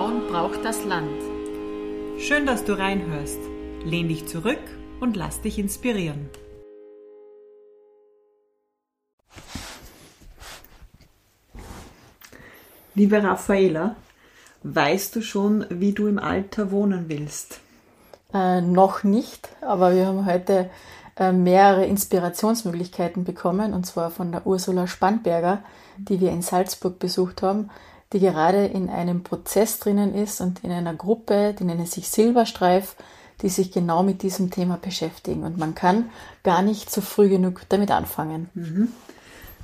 Frauen braucht das Land. Schön, dass du reinhörst. Lehn dich zurück und lass dich inspirieren. Liebe Raffaela, weißt du schon, wie du im Alter wohnen willst? Äh, noch nicht, aber wir haben heute äh, mehrere Inspirationsmöglichkeiten bekommen, und zwar von der Ursula Spannberger, die wir in Salzburg besucht haben, die gerade in einem Prozess drinnen ist und in einer Gruppe, die nennen sich Silberstreif, die sich genau mit diesem Thema beschäftigen. Und man kann gar nicht so früh genug damit anfangen. Mhm.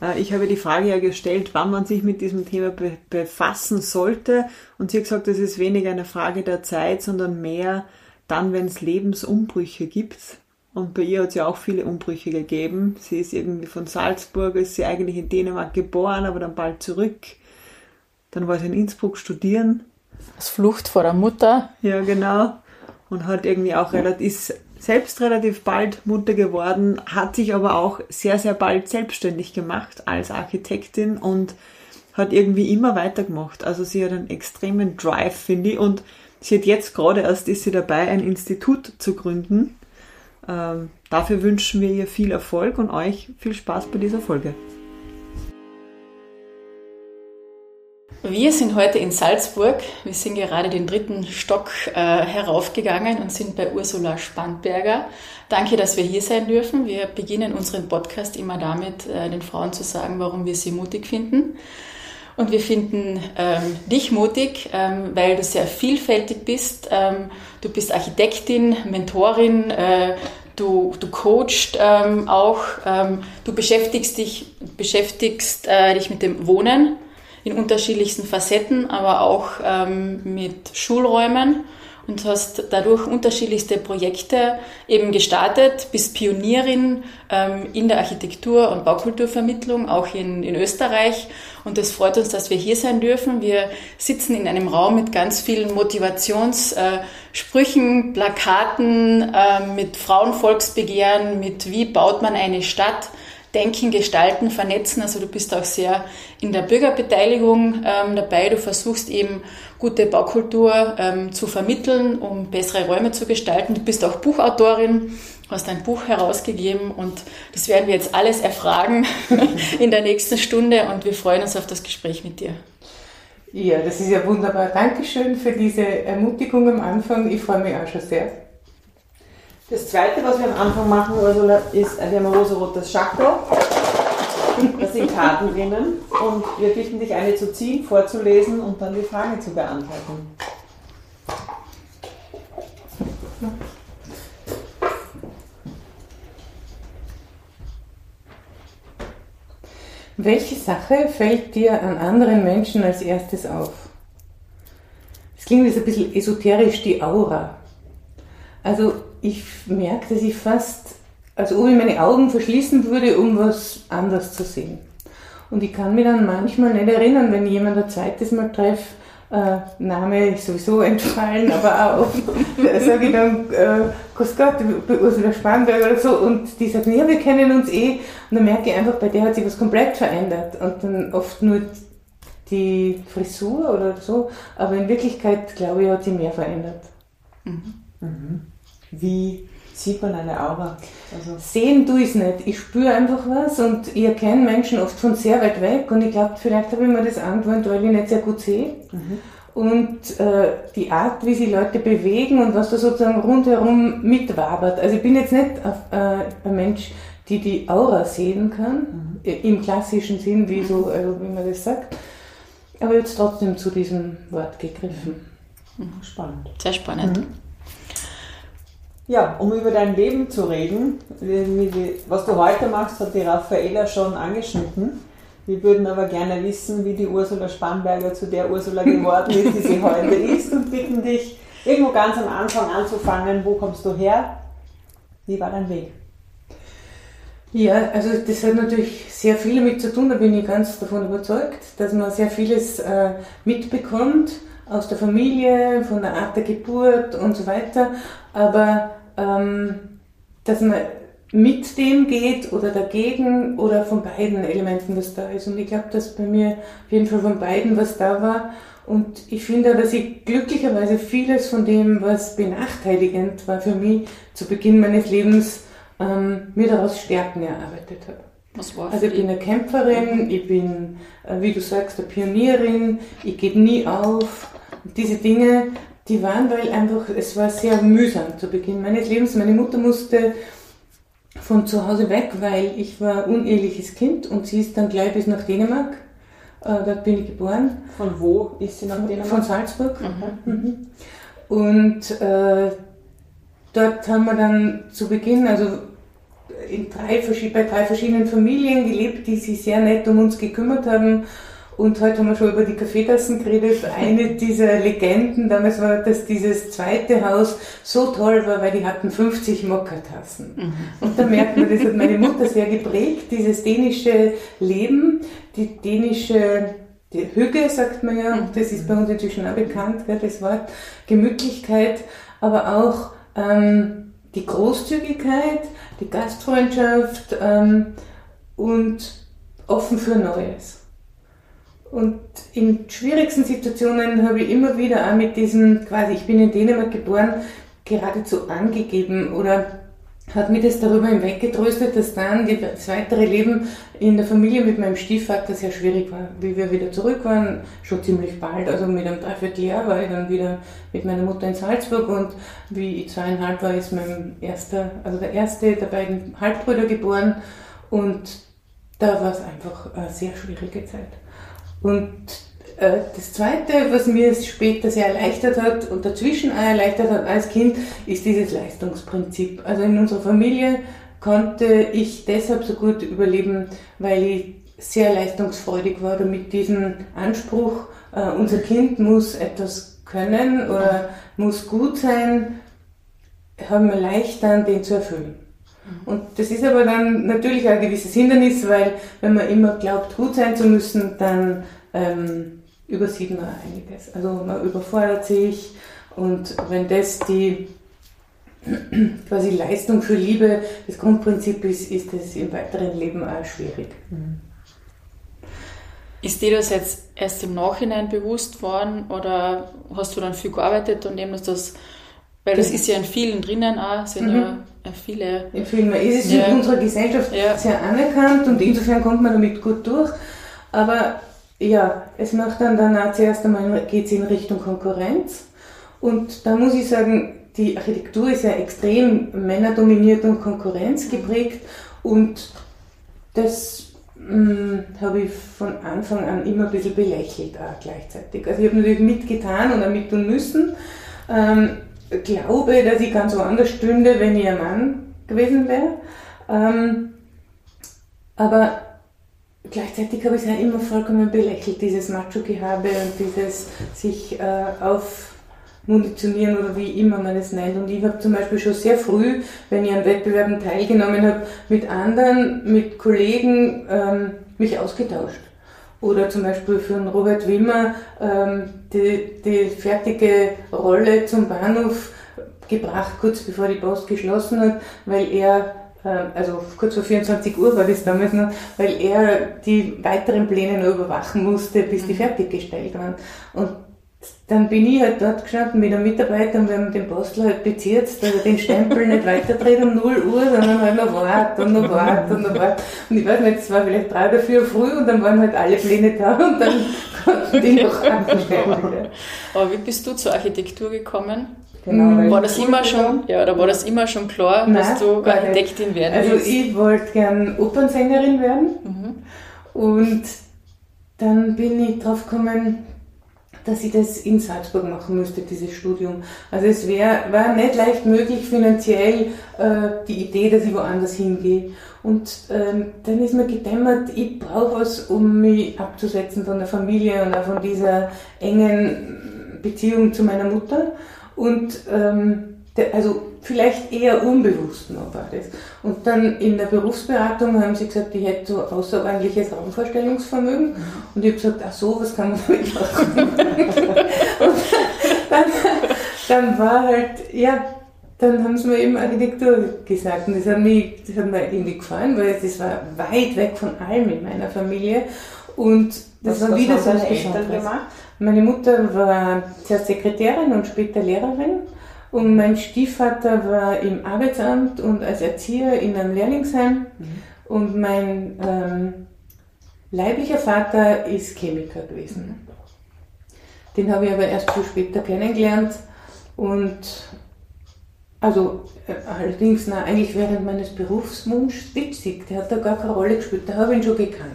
Äh, ich habe die Frage ja gestellt, wann man sich mit diesem Thema be befassen sollte. Und sie hat gesagt, das ist weniger eine Frage der Zeit, sondern mehr dann, wenn es Lebensumbrüche gibt. Und bei ihr hat es ja auch viele Umbrüche gegeben. Sie ist irgendwie von Salzburg, ist sie eigentlich in Dänemark geboren, aber dann bald zurück. Dann war sie in Innsbruck studieren. Als Flucht vor der Mutter. Ja, genau. Und hat irgendwie auch relativ, ist selbst relativ bald Mutter geworden, hat sich aber auch sehr, sehr bald selbstständig gemacht als Architektin und hat irgendwie immer weitergemacht. Also sie hat einen extremen Drive, finde ich. Und sie hat jetzt gerade erst ist sie dabei, ein Institut zu gründen. Ähm, dafür wünschen wir ihr viel Erfolg und euch viel Spaß bei dieser Folge. Wir sind heute in Salzburg. Wir sind gerade den dritten Stock äh, heraufgegangen und sind bei Ursula Spandberger. Danke, dass wir hier sein dürfen. Wir beginnen unseren Podcast immer damit, äh, den Frauen zu sagen, warum wir sie mutig finden. Und wir finden ähm, dich mutig, ähm, weil du sehr vielfältig bist. Ähm, du bist Architektin, Mentorin, äh, du, du coachst ähm, auch, ähm, du beschäftigst dich, beschäftigst äh, dich mit dem Wohnen in unterschiedlichsten Facetten, aber auch ähm, mit Schulräumen und hast dadurch unterschiedlichste Projekte eben gestartet, bist Pionierin ähm, in der Architektur- und Baukulturvermittlung, auch in, in Österreich. Und es freut uns, dass wir hier sein dürfen. Wir sitzen in einem Raum mit ganz vielen Motivationssprüchen, äh, Plakaten, äh, mit Frauenvolksbegehren, mit wie baut man eine Stadt denken, gestalten, vernetzen. Also du bist auch sehr in der Bürgerbeteiligung ähm, dabei. Du versuchst eben gute Baukultur ähm, zu vermitteln, um bessere Räume zu gestalten. Du bist auch Buchautorin, hast ein Buch herausgegeben und das werden wir jetzt alles erfragen in der nächsten Stunde und wir freuen uns auf das Gespräch mit dir. Ja, das ist ja wunderbar. Dankeschön für diese Ermutigung am Anfang. Ich freue mich auch schon sehr. Das zweite, was wir am Anfang machen, Ursula, ist, wir haben ein rosa-rotes Schachtel. Da sind Karten drinnen und wir bitten dich, eine zu ziehen, vorzulesen und dann die Frage zu beantworten. Welche Sache fällt dir an anderen Menschen als erstes auf? Es klingt jetzt ein bisschen esoterisch, die Aura. Also ich merke, dass ich fast, als ob ich meine Augen verschließen würde, um was anderes zu sehen. Und ich kann mich dann manchmal nicht erinnern, wenn ich jemand ein zweites Mal treffe, äh, Name ist sowieso entfallen, aber auch, sage ich dann, äh, Grüß Gott, Ursula Spanberg oder so, und die sagt, ja, wir kennen uns eh, und dann merke ich einfach, bei der hat sich was komplett verändert, und dann oft nur die Frisur oder so, aber in Wirklichkeit, glaube ich, hat sie mehr verändert. Mhm. Mhm. Wie sieht man eine Aura? Also Sehen tue ich es nicht. Ich spüre einfach was und ich erkenne Menschen oft von sehr weit weg und ich glaube, vielleicht habe ich mir das angewöhnt, weil ich nicht sehr gut sehe. Mhm. Und äh, die Art, wie sich Leute bewegen und was da sozusagen rundherum mitwabert. Also ich bin jetzt nicht auf, äh, ein Mensch, die die Aura sehen kann, mhm. im klassischen Sinn, wie, so, also wie man das sagt. Aber jetzt trotzdem zu diesem Wort gegriffen. Mhm. Spannend. Sehr spannend. Ja, um über dein Leben zu reden, was du heute machst, hat die Raffaela schon angeschnitten. Wir würden aber gerne wissen, wie die Ursula Spannberger zu der Ursula geworden ist, die sie heute ist und bitten dich, irgendwo ganz am Anfang anzufangen. Wo kommst du her? Wie war dein Weg? Ja, also das hat natürlich sehr viel damit zu tun, da bin ich ganz davon überzeugt, dass man sehr vieles äh, mitbekommt aus der Familie, von der Art der Geburt und so weiter. Aber dass man mit dem geht oder dagegen oder von beiden Elementen was da ist. Und ich glaube, dass bei mir auf jeden Fall von beiden was da war. Und ich finde, dass ich glücklicherweise vieles von dem, was benachteiligend war für mich zu Beginn meines Lebens, ähm, mir daraus Stärken erarbeitet habe. Was war Also ich bin eine Kämpferin, ich bin, äh, wie du sagst, eine Pionierin, ich gebe nie auf. Und diese Dinge, die waren, weil einfach, es war sehr mühsam zu Beginn meines Lebens. Meine Mutter musste von zu Hause weg, weil ich war uneheliches Kind und sie ist dann gleich bis nach Dänemark. Äh, dort bin ich geboren. Von wo ist sie nach Dänemark? Von Salzburg. Mhm. Und äh, dort haben wir dann zu Beginn, also in drei, bei drei verschiedenen Familien gelebt, die sich sehr nett um uns gekümmert haben. Und heute haben wir schon über die Kaffeetassen geredet. Eine dieser Legenden damals war, dass dieses zweite Haus so toll war, weil die hatten 50 Mokka-Tassen. Mhm. Und da merkt man, das hat meine Mutter sehr geprägt, dieses dänische Leben, die dänische die Hüge, sagt man ja, mhm. das ist bei uns inzwischen auch bekannt, das Wort, Gemütlichkeit, aber auch ähm, die Großzügigkeit, die Gastfreundschaft ähm, und offen für Neues. Und in schwierigsten Situationen habe ich immer wieder auch mit diesem, quasi, ich bin in Dänemark geboren, geradezu angegeben oder hat mir das darüber hinweggetröstet, dass dann das weitere Leben in der Familie mit meinem Stiefvater sehr schwierig war. Wie wir wieder zurück waren, schon ziemlich bald, also mit einem Dreivierteljahr war ich dann wieder mit meiner Mutter in Salzburg und wie ich zweieinhalb war, ist mein erster, also der erste der beiden Halbbrüder geboren und da war es einfach eine sehr schwierige Zeit. Und äh, das Zweite, was mir es später sehr erleichtert hat und dazwischen auch erleichtert hat als Kind, ist dieses Leistungsprinzip. Also in unserer Familie konnte ich deshalb so gut überleben, weil ich sehr leistungsfreudig war mit diesem Anspruch, äh, unser Kind muss etwas können oder muss gut sein, haben wir leicht dann den zu erfüllen. Und das ist aber dann natürlich ein gewisses Hindernis, weil wenn man immer glaubt, gut sein zu müssen, dann ähm, übersieht man einiges. Also man überfordert sich und wenn das die quasi Leistung für Liebe das Grundprinzip ist, ist es im weiteren Leben auch schwierig. Ist dir das jetzt erst im Nachhinein bewusst worden oder hast du dann viel gearbeitet und eben das, weil das ist ja in vielen drinnen auch, sind mhm. ja viele. In vielen, es ist ja. in unserer Gesellschaft ja. sehr anerkannt und insofern kommt man damit gut durch, aber ja, es macht dann danach zuerst einmal geht es in Richtung Konkurrenz. Und da muss ich sagen, die Architektur ist ja extrem männerdominiert und konkurrenzgeprägt. Und das hm, habe ich von Anfang an immer ein bisschen belächelt auch gleichzeitig. Also ich habe natürlich mitgetan oder mittun müssen. Ähm, glaube, dass ich ganz woanders stünde, wenn ich ein Mann gewesen wäre. Ähm, aber gleichzeitig habe ich es ja immer vollkommen belächelt, dieses Macho-Gehabe und dieses sich äh, aufmunitionieren oder wie immer man es nennt. Und ich habe zum Beispiel schon sehr früh, wenn ich an Wettbewerben teilgenommen habe, mit anderen, mit Kollegen ähm, mich ausgetauscht. Oder zum Beispiel für einen Robert Wimmer ähm, die, die fertige Rolle zum Bahnhof gebracht, kurz bevor die Post geschlossen hat, weil er ähm, also kurz vor 24 Uhr war das damals noch, weil er die weiteren Pläne noch überwachen musste, bis die mhm. fertiggestellt waren. Und dann bin ich halt dort gestanden mit einem Mitarbeiter und wir haben den Postel halt bezirzt, dass er den Stempel nicht weiterdreht um 0 Uhr, sondern halt noch wartet und noch wartet und noch wartet. Und ich weiß nicht, es war vielleicht drei oder vier früh und dann waren halt alle Pläne da und dann konnten die noch anstellen. Aber wie bist du zur Architektur gekommen? Genau, war das immer schon, ja, da war das immer schon klar, Nein, dass du Architektin werden also willst? Also ich wollte gern Opernsängerin werden mhm. und dann bin ich drauf gekommen, dass ich das in Salzburg machen müsste, dieses Studium. Also es wär, war nicht leicht möglich finanziell äh, die Idee, dass ich woanders hingehe. Und ähm, dann ist mir gedämmert, ich brauche was, um mich abzusetzen von der Familie und auch von dieser engen Beziehung zu meiner Mutter. Und ähm, der, also vielleicht eher unbewusst noch war das. Und dann in der Berufsberatung haben sie gesagt, ich hätte so außerordentliches Raumvorstellungsvermögen. Und ich habe gesagt, ach so, was kann man damit machen? und dann, dann war halt, ja, dann haben sie mir eben Architektur gesagt. Und das hat, mich, das hat mir irgendwie gefallen, weil das war weit weg von allem in meiner Familie. Und das Was- war wieder so Eltern Besonderes. gemacht? Meine Mutter war zuerst Sekretärin und später Lehrerin. Und mein Stiefvater war im Arbeitsamt und als Erzieher in einem Lehrlingsheim. Und mein ähm, leiblicher Vater ist Chemiker gewesen. Den habe ich aber erst viel später kennengelernt. Und also äh, allerdings, na, eigentlich während meines Berufswunschs witzig. Der hat da gar keine Rolle gespielt. Da habe ich ihn schon gekannt.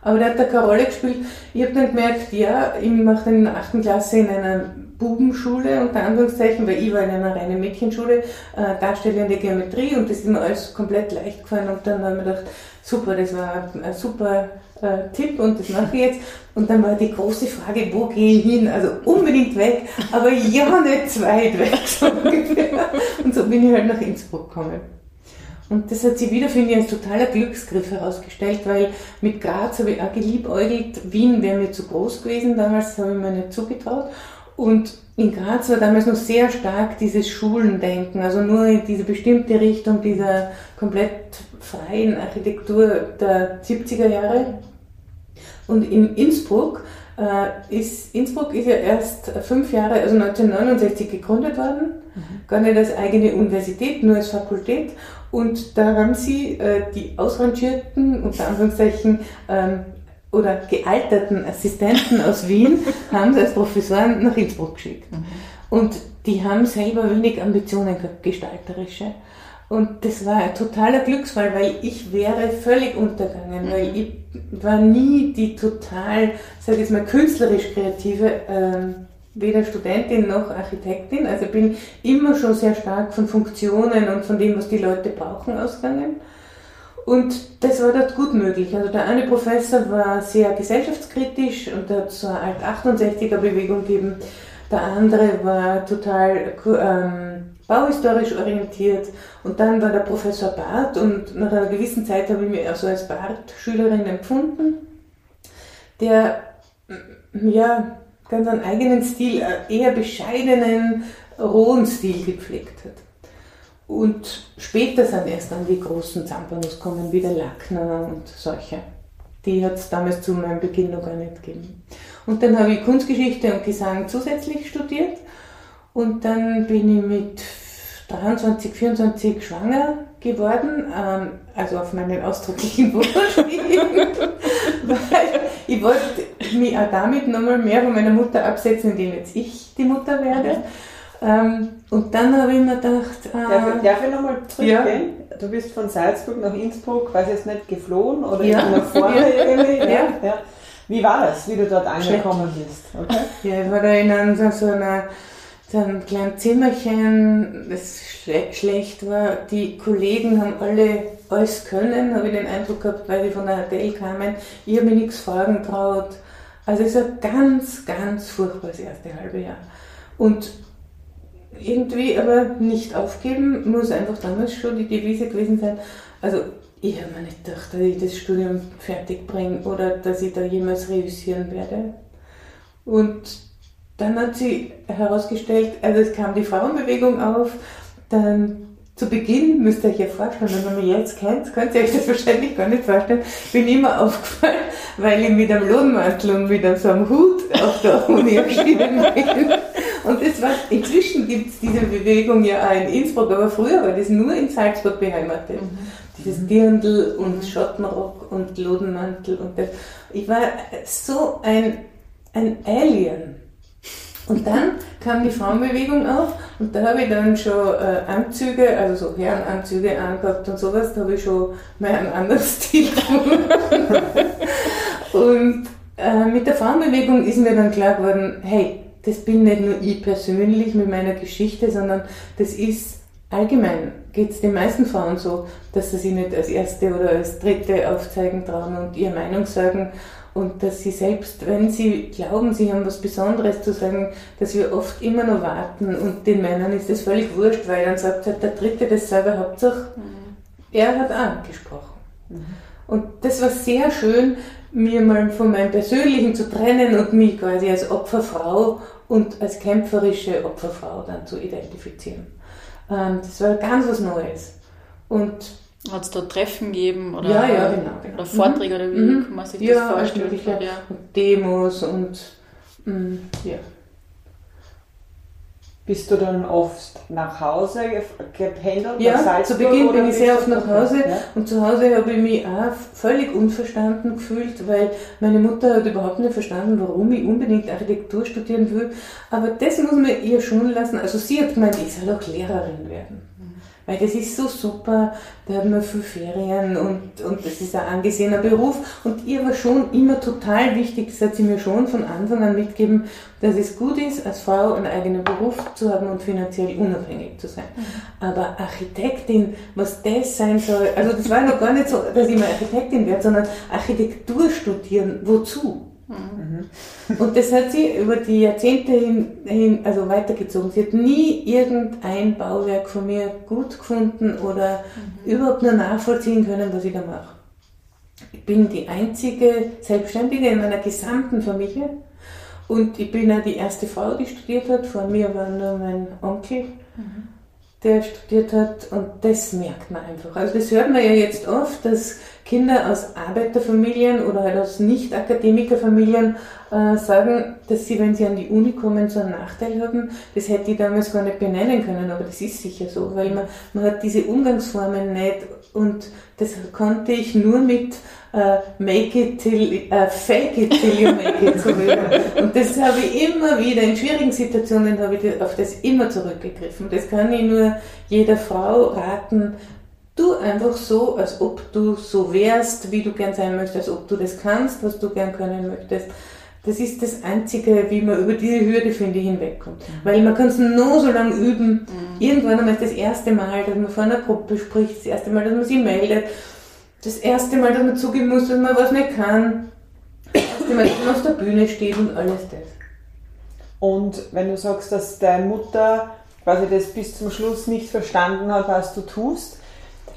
Aber der hat da keine Rolle gespielt. Ich habe dann gemerkt, ja, ich mache dann in der 8. Klasse in einer Bubenschule, unter Anführungszeichen, weil ich war in einer reinen Mädchenschule, äh, darstellende Geometrie und das ist mir alles komplett leicht gefallen und dann habe ich mir gedacht, super, das war ein super äh, Tipp und das mache ich jetzt. Und dann war die große Frage, wo gehe ich hin? Also unbedingt weg, aber ja nicht zu weit weg, so ungefähr. Und so bin ich halt nach Innsbruck gekommen. Und das hat sich wieder, finde ich, als totaler Glücksgriff herausgestellt, weil mit Graz habe ich auch geliebäugelt. Wien wäre mir zu groß gewesen damals, das habe ich mir nicht zugetraut. Und in Graz war damals noch sehr stark dieses Schulendenken, also nur in diese bestimmte Richtung dieser komplett freien Architektur der 70er Jahre. Und in Innsbruck äh, ist, Innsbruck ist ja erst fünf Jahre, also 1969 gegründet worden, gar nicht als eigene Universität, nur als Fakultät. Und da haben sie äh, die ausrangierten, unter Anführungszeichen, ähm, oder gealterten Assistenten aus Wien, haben sie als Professoren nach Innsbruck geschickt. Und die haben selber wenig Ambitionen gehabt, gestalterische. Und das war ein totaler Glücksfall, weil ich wäre völlig untergegangen, weil ich war nie die total, sage ich jetzt mal, künstlerisch kreative, ähm, weder Studentin noch Architektin. Also ich bin immer schon sehr stark von Funktionen und von dem, was die Leute brauchen, ausgegangen. Und das war dort gut möglich. Also der eine Professor war sehr gesellschaftskritisch und hat so eine Alt-68er-Bewegung gegeben. Der andere war total ähm, bauhistorisch orientiert. Und dann war der Professor Barth und nach einer gewissen Zeit habe ich mich also als Barth-Schülerin empfunden, der mm, ja ganz einen eigenen Stil, einen eher bescheidenen, rohen Stil gepflegt hat. Und später sind erst dann die großen Zampanos kommen, wie der Lackner und solche. Die hat es damals zu meinem Beginn noch gar nicht gegeben. Und dann habe ich Kunstgeschichte und Gesang zusätzlich studiert. Und dann bin ich mit 23, 24 schwanger geworden, ähm, also auf meinen ausdrücklichen Wunsch weil ich wollte mich auch damit nochmal mehr von meiner Mutter absetzen, indem jetzt ich die Mutter werde. Ähm, und dann habe ich mir gedacht, Darf, ich- äh, darf ich nochmal zurückgehen? Du bist von Salzburg nach Innsbruck, weiß jetzt nicht, geflohen oder Ja. nach vorne Ja. irgendwie? Ja. Ja. Wie war das, wie du dort angekommen bist? Okay. Ja, ich war da in einem, so, einer, so einem kleinen Zimmerchen, das schle schlecht war. Die Kollegen haben alle alles können, habe ich den Eindruck gehabt, weil sie von der HTL kamen. Ich habe mir nichts fragen traut. Also es war ganz, ganz furchtbar das erste halbe Jahr. Und irgendwie aber nicht aufgeben, muss einfach damals schon die Devise gewesen sein. Also ich habe mir nicht gedacht, dass ich das Studium fertig bringe oder dass ich da jemals reüssieren werde. Und dann hat sie herausgestellt, also es kam die Frauenbewegung auf, dann zu Beginn, müsst ihr euch ja vorstellen, wenn man mich jetzt kennt, könnt ihr euch das wahrscheinlich gar nicht vorstellen, bin immer aufgefallen, weil ich mit einem Lohnmantel und mit so einem Hut auf der Uni erschienen bin. Und das war, inzwischen gibt es diese Bewegung ja auch in Innsbruck, aber früher war das nur in Salzburg beheimatet. Dieses Dirndl und Schottenrock und Lodenmantel und das. Ich war so ein, ein Alien. Und dann kam die Frauenbewegung auf und da habe ich dann schon äh, Anzüge, also so Herrenanzüge angehabt und sowas, da habe ich schon mal einen anderen Stil und äh, mit der Frauenbewegung ist mir dann klar geworden, hey, das bin nicht nur ich persönlich mit meiner Geschichte, sondern das ist allgemein, geht es den meisten Frauen so, dass sie sich nicht als Erste oder als Dritte aufzeigen trauen und ihre Meinung sagen. Und dass sie selbst, wenn sie glauben, sie haben was Besonderes zu sagen, dass wir oft immer noch warten. Und den Männern ist das völlig wurscht, weil dann sagt halt der Dritte das selber Hauptsache, er hat angesprochen. Und das war sehr schön, mir mal von meinem Persönlichen zu trennen und mich quasi als Opferfrau und als kämpferische Opferfrau dann zu identifizieren. Ähm, das war ganz was Neues. Und hat es da Treffen gegeben oder, ja, ja, genau, genau. oder Vorträge oder wie Mhm. kann man sich ja, das vorstellen? Ja. Und Demos und mm, ja. Bist du dann oft nach Hause gependelt? Ja, nach zu Beginn bin ich sehr oft nach Hause. Ja. Und zu Hause habe ich mich auch völlig unverstanden gefühlt, weil meine Mutter hat überhaupt nicht verstanden, warum ich unbedingt Architektur studieren will. Aber das muss man ihr schon lassen. Also sie hat gemeint, ich soll auch Lehrerin werden. Weil das ist so super, da hat man viel Ferien und, und das ist ein angesehener Beruf. Und ihr war schon immer total wichtig, das hat sie mir schon von Anfang an mitgegeben, dass es gut ist, als Frau einen eigenen Beruf zu haben und finanziell unabhängig zu sein. Aber Architektin, was das sein soll, also das war noch gar nicht so, dass ich mal Architektin werde, sondern Architektur studieren, wozu? Und das hat sie über die Jahrzehnte hin, hin also weitergezogen. Sie hat nie irgendein Bauwerk von mir gut gefunden oder überhaupt nur nachvollziehen können, was ich da mache. Ich bin die einzige Selbstständige in meiner gesamten Familie und ich bin auch die erste Frau, die studiert hat. Vor mir war nur mein Onkel, der studiert hat und das merkt man einfach. Also das hört man ja jetzt oft, dass Kinder aus Arbeiterfamilien oder halt aus Nicht-Akademikerfamilien äh, sagen, dass sie, wenn sie an die Uni kommen, so einen Nachteil haben. Das hätte ich damals gar nicht benennen können, aber das ist sicher so, weil man, man hat diese Umgangsformen nicht und das konnte ich nur mit äh, make it till, äh, fake it till you make it rüber. Und das habe ich immer wieder, in schwierigen Situationen habe ich auf das immer zurückgegriffen. Das kann ich nur jeder Frau raten. Du einfach so, als ob du so wärst, wie du gern sein möchtest, als ob du das kannst, was du gern können möchtest. Das ist das Einzige, wie man über diese Hürde, finde ich, hinwegkommt. Weil man kann es nur so lange üben. Irgendwann einmal ist das erste Mal, dass man vor einer Gruppe spricht, das erste Mal, dass man sich meldet, das erste Mal, dass man zugeben muss, dass man was nicht kann, das erste Mal, dass man auf der Bühne steht und alles das. Und wenn du sagst, dass deine Mutter quasi das bis zum Schluss nicht verstanden hat, was du tust,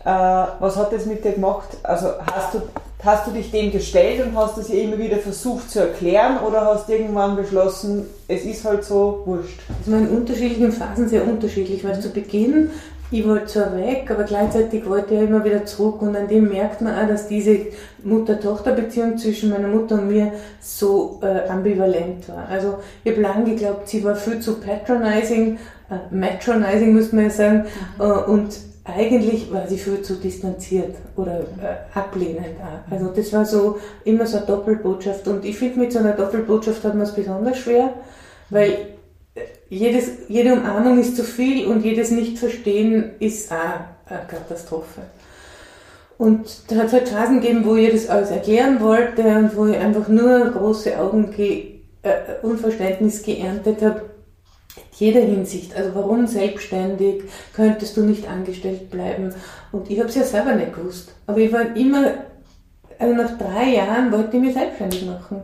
äh, was hat das mit dir gemacht? Also hast du, hast du dich dem gestellt und hast es ihr immer wieder versucht zu erklären oder hast irgendwann beschlossen, es ist halt so wurscht? Das war in unterschiedlichen Phasen sehr unterschiedlich, weil zu Beginn, ich wollte zwar weg, aber gleichzeitig wollte ich immer wieder zurück und an dem merkt man auch, dass diese Mutter-Tochter-Beziehung zwischen meiner Mutter und mir so äh, ambivalent war. Also ich habe lange geglaubt, sie war viel zu patronizing, äh, matronizing muss man ja sagen, äh, und eigentlich war sie viel zu distanziert oder äh, ablehnend auch. Also das war so immer so eine Doppelbotschaft und ich finde mit so einer Doppelbotschaft hat man es besonders schwer, weil äh, jedes, jede Umarmung ist zu viel und jedes Nicht-Verstehen ist auch eine Katastrophe. Und da hat es halt Phasen gegeben, wo ich das alles erklären wollte und wo ich einfach nur große Augen ge äh, Unverständnis geerntet habe. Jeder Hinsicht. Also warum selbstständig? Könntest du nicht angestellt bleiben? Und ich habe es ja selber nicht gewusst. Aber ich war immer, also nach drei Jahren wollte ich mich selbstständig machen.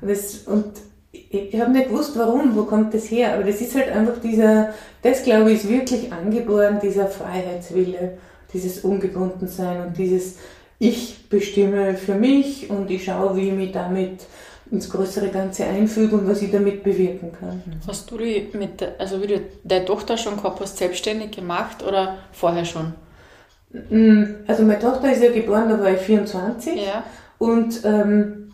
Und, das, und ich, ich habe nicht gewusst, warum, wo kommt das her. Aber das ist halt einfach dieser, das glaube ich, ist wirklich angeboren, dieser Freiheitswille, dieses Ungebundensein und dieses Ich bestimme für mich und ich schaue, wie ich mich damit ins größere Ganze einfüge und was ich damit bewirken kann. Hast du die mit, also wie du deine Tochter schon gehabt hast, selbstständig gemacht oder vorher schon? Mm, Also meine Tochter ist ja geboren, da war ich 24 Ja. und ähm,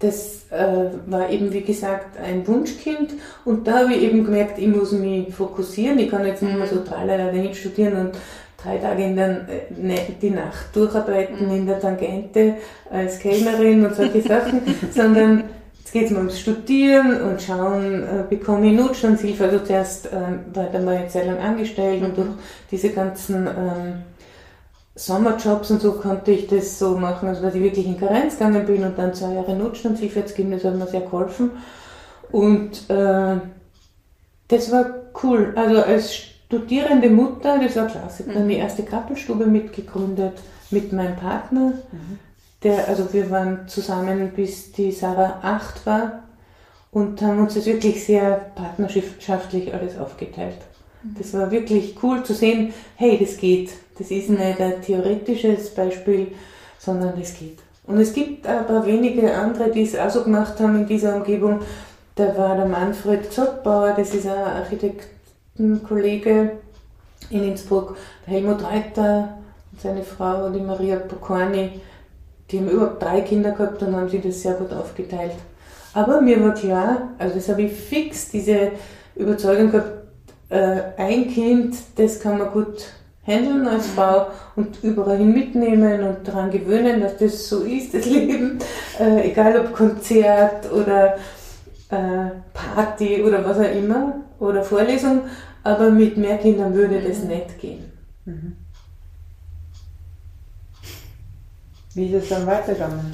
das äh, war eben, wie gesagt, ein Wunschkind und da habe ich eben gemerkt, ich muss mich fokussieren, ich kann jetzt nicht mehr so tralala dahin studieren und drei Tage in der, äh, ne- die Nacht durcharbeiten in der Tangente als Kellnerin und solche Sachen, sondern jetzt geht es mal ums Studieren und schauen, äh, bekomme ich Notstandshilfe, also zuerst ähm, war da mal eine Zeit lang angestellt und durch diese ganzen ähm, Sommerjobs und so konnte ich das so machen, also dass ich wirklich in Karenz gegangen bin und dann zwei Jahre Notstandshilfe jetzt gegeben, das hat mir sehr geholfen. Und äh, das war cool. Also als studierende Mutter, das war klasse. Ich habe dann die erste Kappelstube mitgegründet mit meinem Partner. Der, also wir waren zusammen bis die Sarah acht war und haben uns das wirklich sehr partnerschaftlich alles aufgeteilt. Das war wirklich cool zu sehen, hey, das geht. Das ist nicht ein theoretisches Beispiel, sondern das geht. Und es gibt aber wenige andere, die es auch so gemacht haben in dieser Umgebung. Da war der Manfred Zottbauer, das ist ein Architektenkollege, in Innsbruck, Helmut Reuter und seine Frau, die Maria Pokorny, die haben überhaupt drei Kinder gehabt und haben sie das sehr gut aufgeteilt. Aber mir war klar, also das habe ich fix, diese Überzeugung gehabt, äh, ein Kind, das kann man gut handeln als Frau und überall hin mitnehmen und daran gewöhnen, dass das so ist, das Leben. Äh, egal ob Konzert oder äh, Party oder was auch immer oder Vorlesung, aber mit mehr Kindern würde das mhm. nicht gehen. Mhm. Wie ist es dann weitergegangen?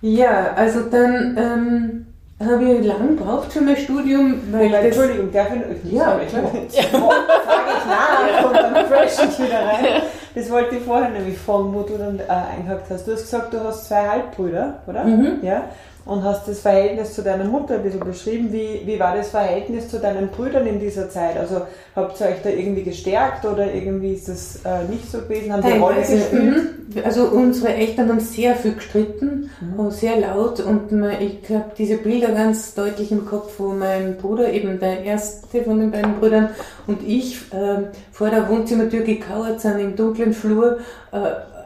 Ja, also dann ähm, habe ich lange gebraucht für mein Studium. Weil Wobei, Entschuldigung, darf ich Ja, klar. Ja. Frage ich nach und dann fresh ich wieder rein. Das wollte ich vorher nämlich fragen, wo du dann äh, eingehakt hast. Du hast gesagt, du hast zwei Halbbrüder, oder? Mhm. Ja und hast das Verhältnis zu deiner Mutter ein bisschen beschrieben. Wie, wie war das Verhältnis zu deinen Brüdern in dieser Zeit? Also habt ihr euch da irgendwie gestärkt oder irgendwie ist das äh, nicht so gewesen? Haben die Rolle gespielt? Mhm. Also unsere Eltern haben sehr viel gestritten, mhm. sehr laut und ich habe diese Bilder ganz deutlich im Kopf, wo mein Bruder, eben der erste von den beiden Brüdern und ich äh, vor der Wohnzimmertür gekauert sind im dunklen Flur äh,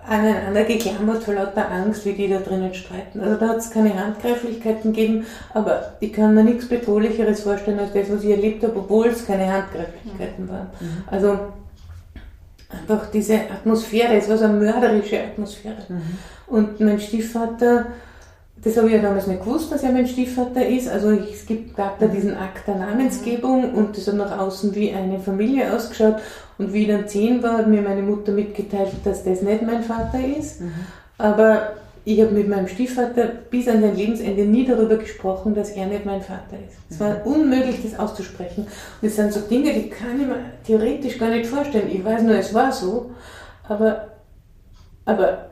aneinander geklammert vor lauter Angst, wie die da drinnen streiten. Also da hat es keine Handgreiflichkeiten gegeben, aber ich kann mir nichts Bedrohlicheres vorstellen als das, was ich erlebt habe, obwohl es keine Handgreiflichkeiten waren. Mhm. Also einfach diese Atmosphäre, es war so eine mörderische Atmosphäre. Mhm. Und mein Stiefvater das habe ich ja damals nicht gewusst, dass er mein Stiefvater ist. Also es gab da diesen Akt der Namensgebung und das hat nach außen wie eine Familie ausgeschaut. Und wie ich dann zehn war, hat mir meine Mutter mitgeteilt, dass das nicht mein Vater ist. Mhm. Aber ich habe mit meinem Stiefvater bis an sein Lebensende nie darüber gesprochen, dass er nicht mein Vater ist. Es war mhm. unmöglich, das auszusprechen. Und es sind so Dinge, die kann ich mir theoretisch gar nicht vorstellen. Ich weiß nur, es war so. Aber, aber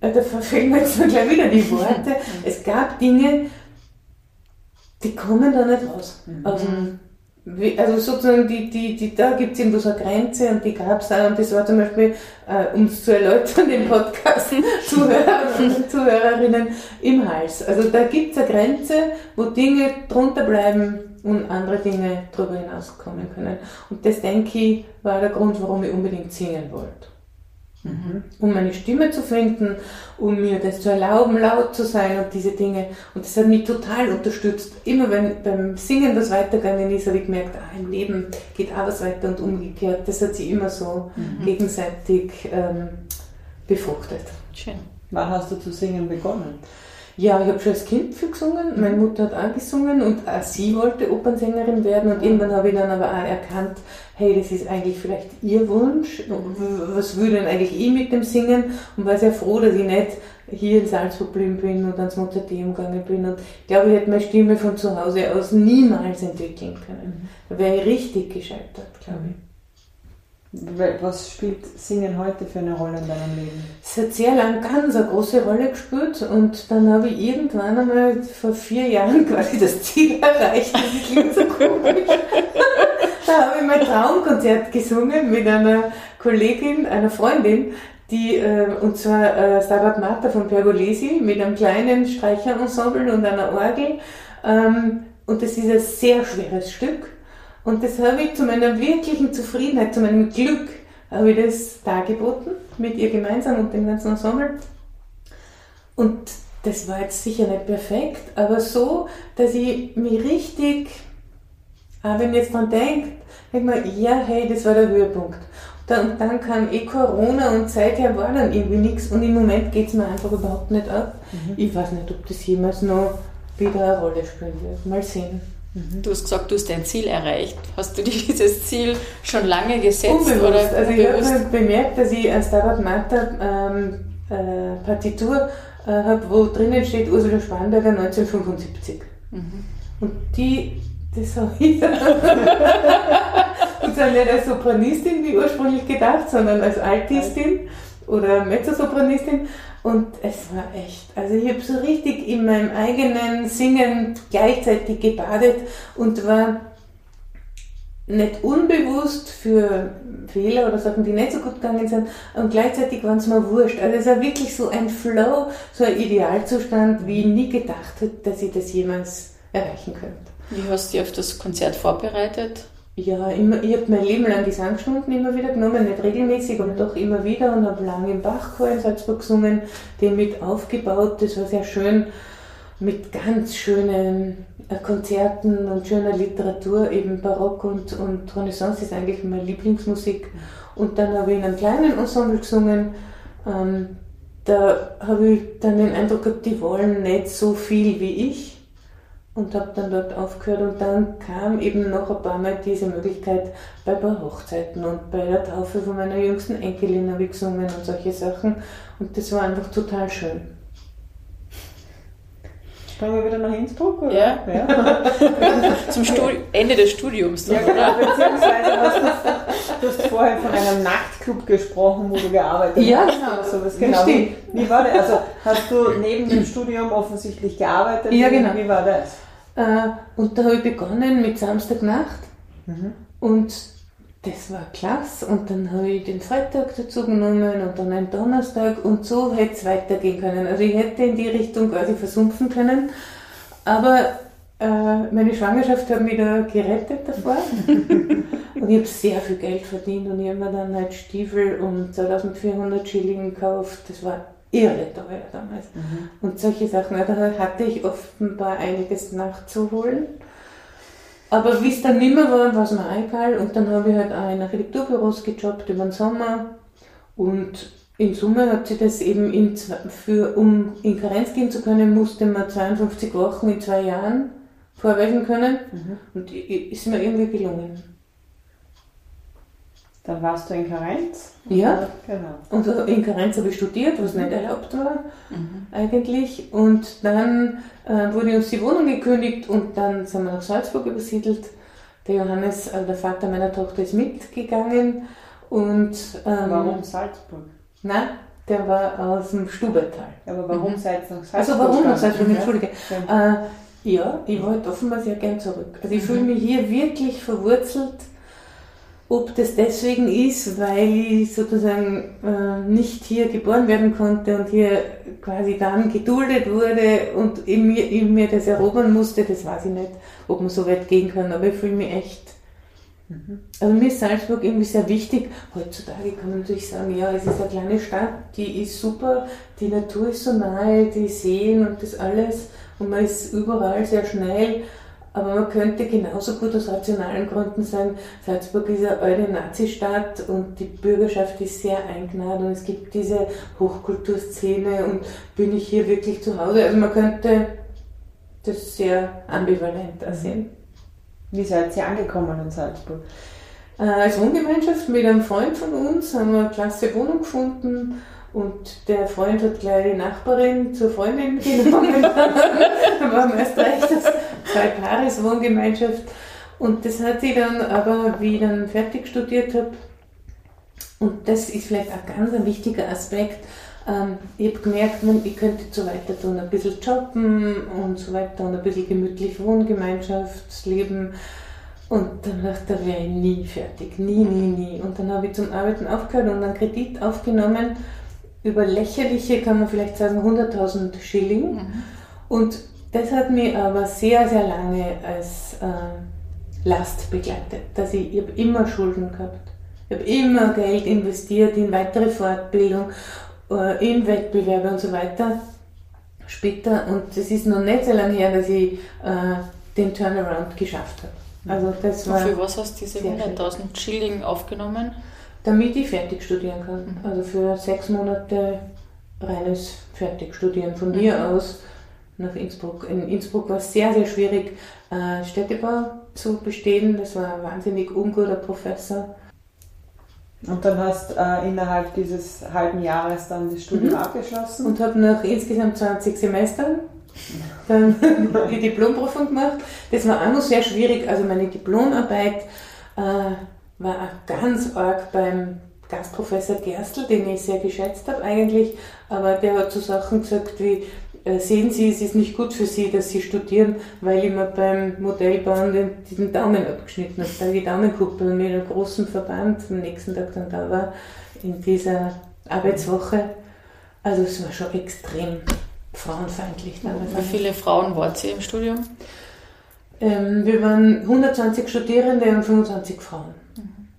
da verfehlen wir jetzt gleich wieder die Worte. es gab Dinge, die kommen da nicht raus. Mhm. Also, also sozusagen, die, die, die, da gibt es irgendwo so eine Grenze und die gab es da und das war zum Beispiel, äh, um es zu erläutern, den Podcast Zuhörer und Zuhörerinnen im Hals. Also da gibt es eine Grenze, wo Dinge drunter bleiben und andere Dinge darüber hinauskommen können. Und das, denke ich, war der Grund, warum ich unbedingt singen wollte. Mhm. Um meine Stimme zu finden, um mir das zu erlauben, laut zu sein und diese Dinge. Und das hat mich total unterstützt. Immer wenn beim Singen was weitergegangen ist, habe ich gemerkt, ah, im Leben geht auch was weiter und umgekehrt. Das hat sich immer so mhm. gegenseitig ähm, befruchtet. Schön. Wann hast du zu singen begonnen? Ja, ich habe schon als Kind viel gesungen. Meine Mutter hat auch gesungen und auch sie wollte Opernsängerin werden. Und irgendwann habe ich dann aber auch erkannt, hey, das ist eigentlich vielleicht ihr Wunsch. Was würde denn eigentlich ich mit dem Singen? Und war sehr froh, dass ich nicht hier in Salzburg geblieben bin und ans Mozarteum gegangen bin. Und ich glaube, ich hätte meine Stimme von zu Hause aus niemals entwickeln können. Da wäre ich richtig gescheitert, glaube ich. Was spielt Singen heute für eine Rolle in deinem Leben? Es hat sehr lang ganz eine große Rolle gespielt und dann habe ich irgendwann einmal vor vier Jahren quasi das Ziel erreicht. Das klingt so komisch. da habe ich mein Traumkonzert gesungen mit einer Kollegin, einer Freundin, die, äh, und zwar äh, Stabat von Pergolesi mit einem kleinen Streicherensemble und einer Orgel. Ähm, und das ist ein sehr schweres Stück. Und das habe ich zu meiner wirklichen Zufriedenheit, zu meinem Glück, habe ich das dargeboten, mit ihr gemeinsam und dem ganzen Ensemble. Und das war jetzt sicher nicht perfekt, aber so, dass ich mich richtig, auch wenn ich jetzt dran denke, denke mir, ja, hey, das war der Höhepunkt. Und dann kam eh Corona und seither war dann irgendwie nichts und im Moment geht es mir einfach überhaupt nicht ab. Mhm. Ich weiß nicht, ob das jemals noch wieder eine Rolle spielen wird. Mal sehen. Mhm. Du hast gesagt, du hast dein Ziel erreicht. Hast du dir dieses Ziel schon lange gesetzt? Unbewusst. Oder also ich habe bemerkt, dass ich ein Stabat Mater ähm, äh, Partitur äh, habe, wo drinnen steht Ursula Spanberger 1975. Mhm. Und die, das habe ich und zwar nicht als Sopranistin wie ursprünglich gedacht, sondern als Altistin oder Mezzosopranistin. Und es war echt, also ich habe so richtig in meinem eigenen Singen gleichzeitig gebadet und war nicht unbewusst für Fehler oder Sachen, die nicht so gut gegangen sind, und gleichzeitig waren es mir wurscht. Also es war wirklich so ein Flow, so ein Idealzustand, wie ich nie gedacht hätte, dass ich das jemals erreichen könnte. Wie hast du dich auf das Konzert vorbereitet? Ja, immer, ich habe mein Leben lang Gesangsstunden immer wieder genommen, nicht regelmäßig, aber doch immer wieder und habe lange im Bachchor in Salzburg gesungen, den mit aufgebaut. Das war sehr schön mit ganz schönen äh, Konzerten und schöner Literatur, eben Barock und, und Renaissance ist eigentlich meine Lieblingsmusik. Und dann habe ich in einem kleinen Ensemble gesungen. Ähm, da habe ich dann den Eindruck gehabt, die wollen nicht so viel wie ich und habe dann dort aufgehört und dann kam eben noch ein paar Mal diese Möglichkeit bei ein paar Hochzeiten und bei der Taufe von meiner jüngsten Enkelin habe ich gesungen und solche Sachen und das war einfach total schön. Springen wir wieder nach Innsbruck? Oder? Ja. ja. Zum Studi Ende des Studiums. Dann, ja, genau. Beziehungsweise hast du, du hast vorher von einem Nachtclub gesprochen, wo du gearbeitet ja, hast. Genau. Oder sowas. Genau. Wie, wie war das? Also hast du neben dem Studium offensichtlich gearbeitet? Ja, genau. Wie war das? Äh, und da habe ich begonnen mit Samstagnacht mhm. und das war klasse. Und dann habe ich den Freitag dazu genommen und dann einen Donnerstag und so hätte es weitergehen können. Also ich hätte in die Richtung quasi versumpfen können. Aber äh, meine Schwangerschaft hat mich da gerettet davor. und ich habe sehr viel Geld verdient und ich habe mir dann halt Stiefel um 2400 Schilling gekauft. Das war irre teuer damals. Mhm. Und solche Sachen, da hatte ich offenbar einiges nachzuholen. Aber wie es dann nicht mehr war, war es mir egal. Und dann habe ich halt auch in Architekturbüros gejobbt über den Sommer. Und in Summe hat sich das eben in, für, um in Karenz gehen zu können, musste man 52 Wochen in zwei Jahren vorweisen können. Mhm. Und ist mir irgendwie gelungen. Dann warst du in Karenz? Ja, genau. Und in Karenz habe ich studiert, was nicht erlaubt war mhm. eigentlich. Und dann äh, wurde uns die Wohnung gekündigt und dann sind wir nach Salzburg übersiedelt. Der Johannes, also der Vater meiner Tochter, ist mitgegangen. Und, ähm, warum Salzburg? Nein, der war aus dem Stubertal. Aber warum mhm. seid ihr nach Salzburg? Also warum nach Salzburg? Entschuldige. Ja. Äh, ja, ich wollte offenbar sehr gern zurück. Also ich mhm. fühle mich hier wirklich verwurzelt ob das deswegen ist, weil ich sozusagen äh, nicht hier geboren werden konnte und hier quasi dann geduldet wurde und in mir, in mir das erobern musste, das weiß ich nicht, ob man so weit gehen kann, aber ich fühle mich echt. Mhm. Also mir ist Salzburg irgendwie sehr wichtig. Heutzutage kann man natürlich sagen, ja, es ist eine kleine Stadt, die ist super, die Natur ist so nahe, die Seen und das alles und man ist überall sehr schnell. Aber man könnte genauso gut aus rationalen Gründen sagen, Salzburg ist eine alte Nazistadt und die Bürgerschaft ist sehr eingnadet und es gibt diese Hochkulturszene und bin ich hier wirklich zu Hause? Also man könnte das sehr ambivalent sehen. Wie seid ihr angekommen in Salzburg? Äh, als Wohngemeinschaft mit einem Freund von uns haben wir eine klasse Wohnung gefunden und der Freund hat gleich die Nachbarin zur Freundin genommen. wir erst recht das zwei Paares Wohngemeinschaft. Und das hat sie dann aber, wie ich dann fertig studiert habe, und das ist vielleicht auch ganz ein wichtiger Aspekt, ähm, ich habe gemerkt, ich könnte so weiter tun, ein bisschen jobben und so weiter und ein bisschen gemütlich Wohngemeinschaftsleben. Und dann dachte ich, da wäre ich nie fertig, nie, nie, nie. Und dann habe ich zum Arbeiten aufgehört und einen Kredit aufgenommen über lächerliche, kann man vielleicht sagen, 100.000 Schilling. Mhm. Und das hat mich aber sehr, sehr lange als äh, Last begleitet. Dass ich, ich habe immer Schulden gehabt. Ich habe immer Geld investiert in weitere Fortbildung, äh, in Wettbewerbe und so weiter. Später, und es ist noch nicht so lange her, dass ich äh, den Turnaround geschafft habe. Also das war für was hast du diese 100.000 Schilling aufgenommen? damit ich fertig studieren kann. Mhm. Also für sechs Monate reines Fertigstudieren von mhm. hier aus nach Innsbruck. In Innsbruck war es sehr, sehr schwierig, äh, Städtebau zu bestehen. Das war ein wahnsinnig unguter Professor. Und dann hast äh, innerhalb dieses halben Jahres dann das Studium mhm. abgeschlossen? Und habe nach insgesamt 20 Semestern dann die Diplomprüfung gemacht. Das war auch noch sehr schwierig. Also meine Diplomarbeit äh, war auch ganz arg beim Gastprofessor Gerstl, den ich sehr geschätzt habe eigentlich, aber der hat so Sachen gesagt wie, sehen Sie, es ist nicht gut für Sie, dass Sie studieren, weil ich mir beim Modellbauen den, diesen Daumen abgeschnitten habe, da die Daumenkuppe mit einem großen Verband am nächsten Tag dann da war, in dieser Arbeitswoche. Also es war schon extrem frauenfeindlich. Wie viele Frauen wart ihr im Studium? Ähm, wir waren 120 Studierende und 25 Frauen.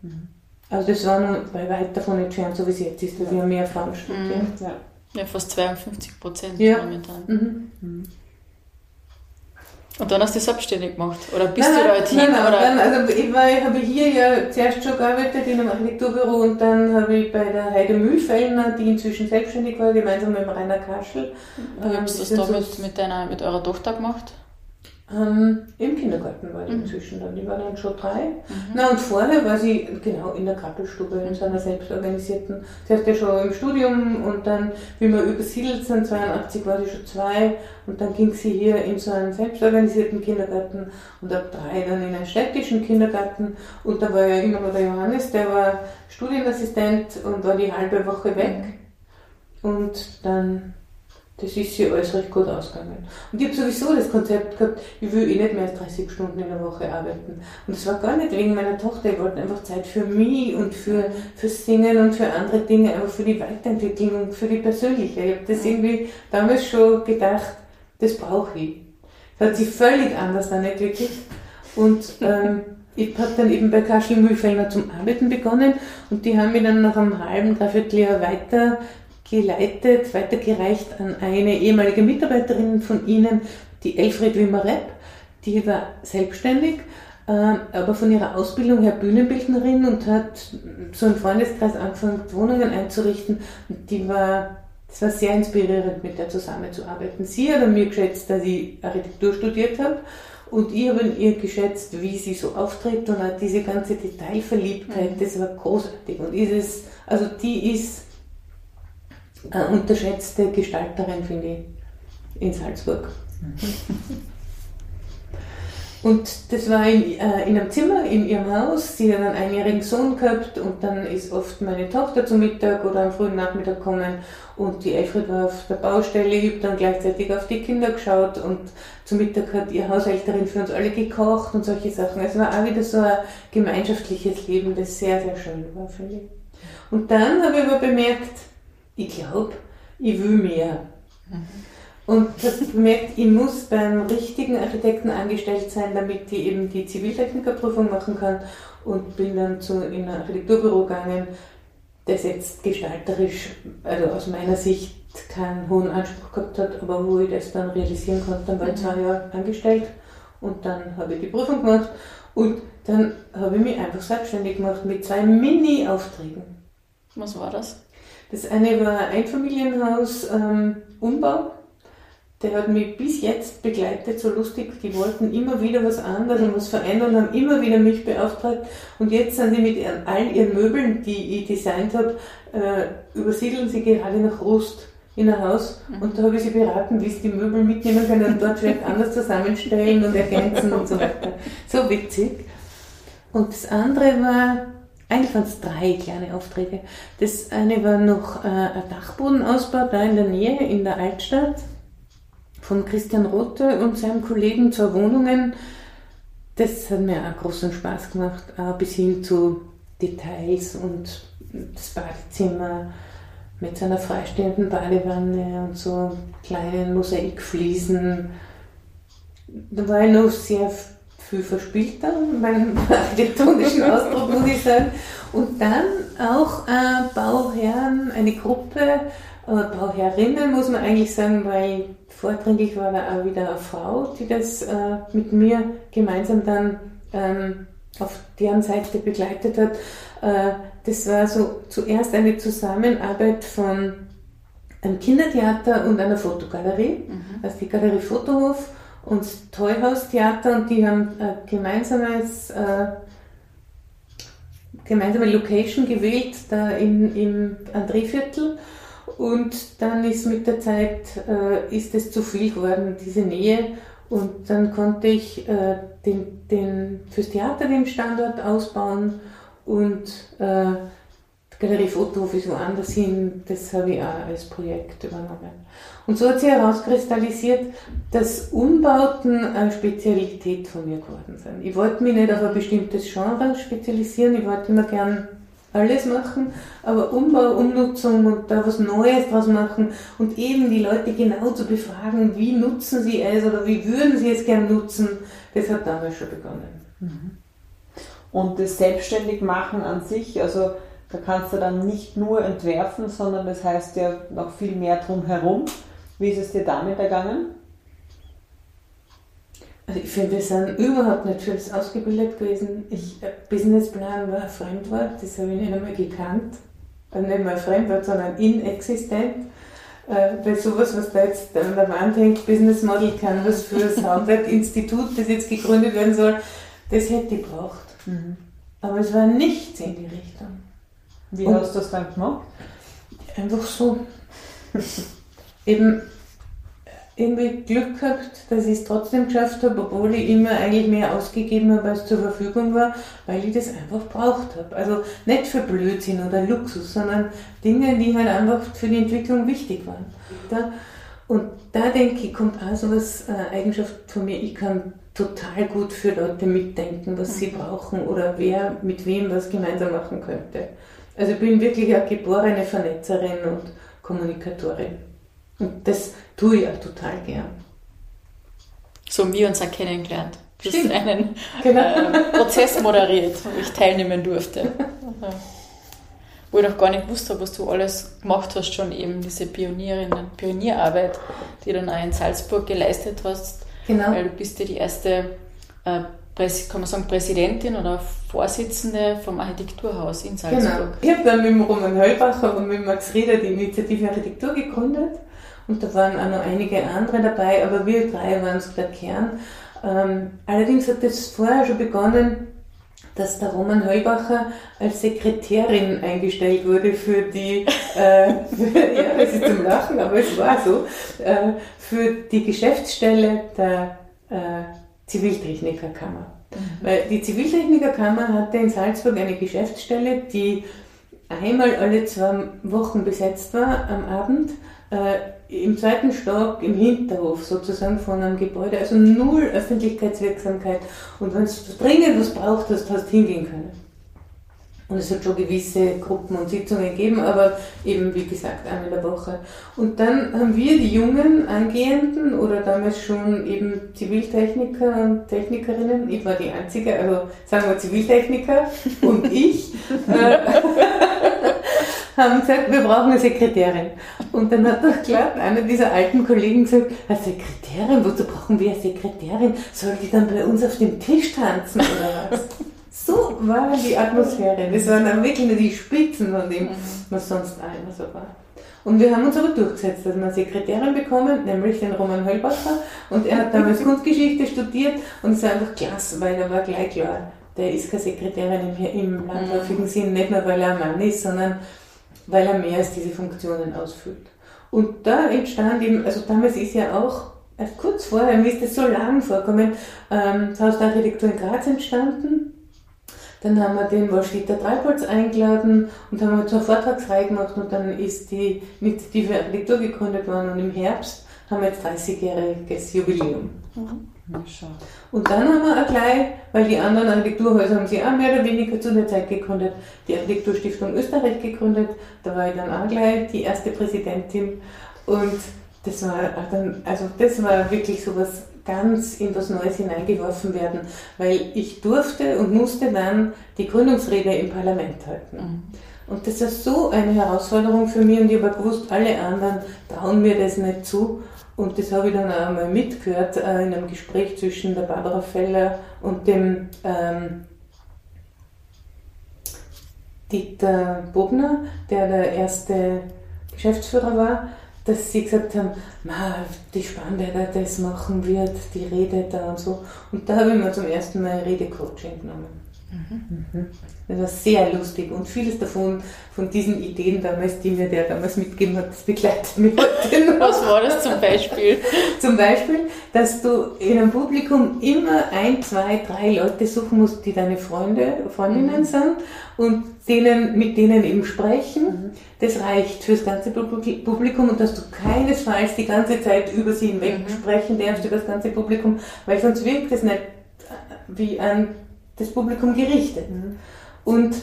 Mhm. Also das war noch bei weit davon entfernt, so wie es jetzt ist, weil wir mehr Frauen studiert. Mhm. Ja. Ja. fast 52 Prozent ja. momentan. Mhm. mhm. Und dann hast du selbstständig gemacht? Oder bist nein, du da Team? Nein, nein, oder? Dann, also ich, war, ich habe hier ja zuerst schon gearbeitet in einem Architekturbüro und dann habe ich bei der Heide Mühlfellner, die inzwischen selbstständig war, gemeinsam mit Rainer Kaschel. Wie ähm, hast du das da mit, mit, deiner, mit eurer Tochter gemacht? Ähm, Im Kindergarten war ich mhm. inzwischen dann. Die war dann schon drei. Mhm. Na, und vorher war sie genau in der Krabbelstube, in so einer selbstorganisierten. Sie hat ja schon im Studium und dann, wie wir übersiedelt sind, 82 war sie schon zwei und dann ging sie hier in so einen selbstorganisierten Kindergarten und ab drei dann in einen städtischen Kindergarten. Und da war ja immer noch der Johannes, der war Studienassistent und war die halbe Woche weg. Mhm. Und dann das ist hier alles recht gut ausgegangen. Und ich habe sowieso das Konzept gehabt, ich will eh nicht mehr als 30 Stunden in der Woche arbeiten. Und das war gar nicht wegen meiner Tochter, ich wollte einfach Zeit für mich und für, fürs Singen und für andere Dinge, einfach für die Weiterentwicklung und für die persönliche. Ich habe das irgendwie damals schon gedacht, das brauche ich. Das hat sich völlig anders dann entwickelt. Und ähm, ich habe dann eben bei Kaschel Mühlfellner zum Arbeiten begonnen und die haben mich dann nach einem halben, dreiviertel Jahr weiter geleitet, weitergereicht an eine ehemalige Mitarbeiterin von Ihnen, die Elfried Wimmer-Repp. Die war selbstständig, ähm, aber von ihrer Ausbildung her Bühnenbildnerin und hat so einen Freundeskreis angefangen, Wohnungen einzurichten. Und die war, es war sehr inspirierend, mit der zusammenzuarbeiten. Sie hat an mir geschätzt, dass ich Architektur studiert habe. Und ich habe ihr geschätzt, wie sie so auftritt und hat diese ganze Detailverliebtheit, mhm. das war großartig. Und ist es, also die ist eine unterschätzte Gestalterin, finde ich, in Salzburg. Und das war in, äh, in einem Zimmer in ihrem Haus. Sie hat einen einjährigen Sohn gehabt und dann ist oft meine Tochter zum Mittag oder am frühen Nachmittag gekommen und die Elfried war auf der Baustelle. Ich habe dann gleichzeitig auf die Kinder geschaut und zum Mittag hat ihre Haushälterin für uns alle gekocht und solche Sachen. Es war auch wieder so ein gemeinschaftliches Leben, das sehr, sehr schön war, finde ich. Und dann habe ich aber bemerkt, ich glaube, ich will mehr. Und das bemerkt, ich muss beim richtigen Architekten angestellt sein, damit ich eben die Ziviltechnikerprüfung machen kann und bin dann zu, in ein Architekturbüro gegangen, das jetzt gestalterisch, also aus meiner Sicht keinen hohen Anspruch gehabt hat, aber wo ich das dann realisieren konnte, dann war ich zwei mhm. Jahre angestellt und dann habe ich die Prüfung gemacht und dann habe ich mich einfach selbstständig gemacht mit zwei Mini-Aufträgen. Was war das? Das eine war Einfamilienhaus ähm, Umbau. Der hat mich bis jetzt begleitet, so lustig. Die wollten immer wieder was anderes und was verändern, haben immer wieder mich beauftragt. Und jetzt sind sie mit ihren, all ihren Möbeln, die ich designt habe, äh, übersiedeln sie gerade nach Rust in ein Haus. Mhm. Und da habe ich sie beraten, wie sie die Möbel mitnehmen können und dort vielleicht anders zusammenstellen und ergänzen und so weiter. So witzig. Und das andere war eigentlich waren es drei kleine Aufträge. Das eine war noch äh, ein Dachbodenausbau da in der Nähe, in der Altstadt, von Christian Rothe und seinem Kollegen zur Wohnungen. Das hat mir auch großen Spaß gemacht, äh, bis hin zu Details und das Badezimmer mit seiner freistehenden Badewanne und so kleinen Mosaikfliesen. Da war ich noch sehr viel verspielter, meinem architektonischen Ausdruck, muss ich sagen. Und dann auch äh, Bauherren, eine Gruppe, äh, Bauherrinnen, muss man eigentlich sagen, weil vordringlich war da auch wieder eine Frau, die das äh, mit mir gemeinsam dann ähm, auf deren Seite begleitet hat. Äh, das war so zuerst eine Zusammenarbeit von einem Kindertheater und einer Fotogalerie, mhm. also die Galerie Fotohof und Tollhaus-Theater und die haben ein gemeinsames, äh, gemeinsame Location gewählt, da in, im Andréviertel. Und dann ist mit der Zeit, äh, ist es zu viel geworden, diese Nähe. Und dann konnte ich äh, den, den, fürs Theater den Standort ausbauen und äh, Galerie Fotohof ist woanders hin, das habe ich auch als Projekt übernommen. Und so hat sich herauskristallisiert, dass Umbauten eine Spezialität von mir geworden sind. Ich wollte mich nicht auf ein bestimmtes Genre spezialisieren, ich wollte immer gern alles machen, aber Umbau, Umnutzung und da was Neues draus machen und eben die Leute genau zu befragen, wie nutzen sie es oder wie würden sie es gern nutzen, das hat damals schon begonnen. Und das Selbstständigmachen an sich, also da kannst du dann nicht nur entwerfen, sondern das heißt ja noch viel mehr drumherum. Wie ist es dir damit ergangen? Also ich finde, wir sind überhaupt nicht das ausgebildet gewesen. Ich, äh, Businessplan war ein Fremdwort, das habe ich nicht einmal gekannt. Also nicht mal ein Fremdwort, sondern inexistent. Äh, bei sowas, was da jetzt an der Wand hängt, Business Model Canvas für das Soundweb-Institut, das jetzt gegründet werden soll, das hätte ich braucht. Mhm. Aber es war nichts in die Richtung. Wie Und hast du das dann gemacht? Einfach so. Eben irgendwie Glück gehabt, dass ich es trotzdem geschafft habe, obwohl ich immer eigentlich mehr ausgegeben habe, als zur Verfügung war, weil ich das einfach braucht habe. Also nicht für Blödsinn oder Luxus, sondern Dinge, die halt einfach für die Entwicklung wichtig waren. Und da denke ich, kommt auch so was äh, Eigenschaft von mir, ich kann total gut für Leute mitdenken, was sie mhm. brauchen oder wer mit wem was gemeinsam machen könnte. Also ich bin wirklich eine geborene Vernetzerin und Kommunikatorin. Und das tue ich auch total gern. So haben wir uns auch kennengelernt. Du hast einen genau. äh, Prozess moderiert, wo ich teilnehmen durfte. wo ich noch gar nicht wusste, was du alles gemacht hast, schon eben diese Pionierinnen, Pionierarbeit, die du dann auch in Salzburg geleistet hast. Genau. Weil du bist ja die erste äh, kann man sagen, Präsidentin oder Vorsitzende vom Architekturhaus in Salzburg. Genau. Ich habe dann mit dem Roman Heulbacher und mit Max Rieder die Initiative Architektur gegründet und da waren auch noch einige andere dabei, aber wir drei waren so der Kern. Ähm, allerdings hat es vorher schon begonnen, dass der Roman Heulbacher als Sekretärin eingestellt wurde für die, äh, für, ja, das ist zum Lachen, aber es war so, äh, für die Geschäftsstelle der äh, Ziviltechnikerkammer. Mhm. Weil die Ziviltechnikerkammer hatte in Salzburg eine Geschäftsstelle, die einmal alle zwei Wochen besetzt war am Abend, äh, im zweiten Stock, im Hinterhof sozusagen von einem Gebäude, also null Öffentlichkeitswirksamkeit. Und wenn du dringend was braucht hast, hast du hingehen können. Und es hat schon gewisse Gruppen und Sitzungen gegeben, aber eben wie gesagt eine der Woche. Und dann haben wir die jungen Angehenden oder damals schon eben Ziviltechniker und Technikerinnen, ich war die einzige, also sagen wir Ziviltechniker und ich, äh, haben gesagt, wir brauchen eine Sekretärin. Und dann hat doch klar einer dieser alten Kollegen gesagt, eine Sekretärin, wozu brauchen wir eine Sekretärin? Soll die dann bei uns auf dem Tisch tanzen oder was? So war die Atmosphäre. Das waren dann wirklich nur die Spitzen von dem, was sonst einmal so war. Und wir haben uns aber durchgesetzt, dass wir eine Sekretärin bekommen, nämlich den Roman Höllbacher. Und er hat damals Kunstgeschichte studiert und es war einfach klasse, weil er war gleich klar, der ist keine Sekretärin im, im landläufigen mhm. Sinn, nicht nur weil er ein Mann ist, sondern weil er mehr als diese Funktionen ausfüllt. Und da entstand eben, also damals ist ja auch, erst kurz vorher, mir ist das so lang vorkommen, ähm, das Haus der Architektur in Graz entstanden dann haben wir den Wolfsdieter Treibholz eingeladen und haben wir zur Vortragsreihe gemacht und dann ist die Initiative Architektur gegründet worden und im Herbst haben wir jetzt 30-jähriges Jubiläum. Mhm. Und dann haben wir auch gleich, weil die anderen Architekturhäuser haben sie auch mehr oder weniger zu der Zeit gegründet, die Architekturstiftung Österreich gegründet, da war ich dann auch gleich die erste Präsidentin und das war dann, also das war wirklich so was ganz in was Neues hineingeworfen werden, weil ich durfte und musste dann die Gründungsrede im Parlament halten. Mhm. Und das ist so eine Herausforderung für mich und ich habe gewusst, alle anderen trauen mir das nicht zu. Und das habe ich dann auch einmal mitgehört äh, in einem Gespräch zwischen der Barbara Feller und dem ähm, Dieter Bobner, der der erste Geschäftsführer war dass sie gesagt haben, die Spanberger das machen wird, die Rede da und so. Und da habe ich mir zum ersten Mal Redecoaching genommen. Mhm. Das war sehr lustig und vieles davon, von diesen Ideen damals, die mir der damals mitgegeben hat, das begleitet mich heute noch. Was war das zum Beispiel? zum Beispiel, dass du in einem Publikum immer ein, zwei, drei Leute suchen musst, die deine Freunde, Freundinnen mhm. sind und denen, mit denen eben sprechen. Mhm. Das reicht fürs ganze Publikum und dass du keinesfalls die ganze Zeit über sie hinweg mhm. sprechen darfst, über das ganze Publikum, weil sonst wirkt es nicht wie ein das Publikum gerichtet. Und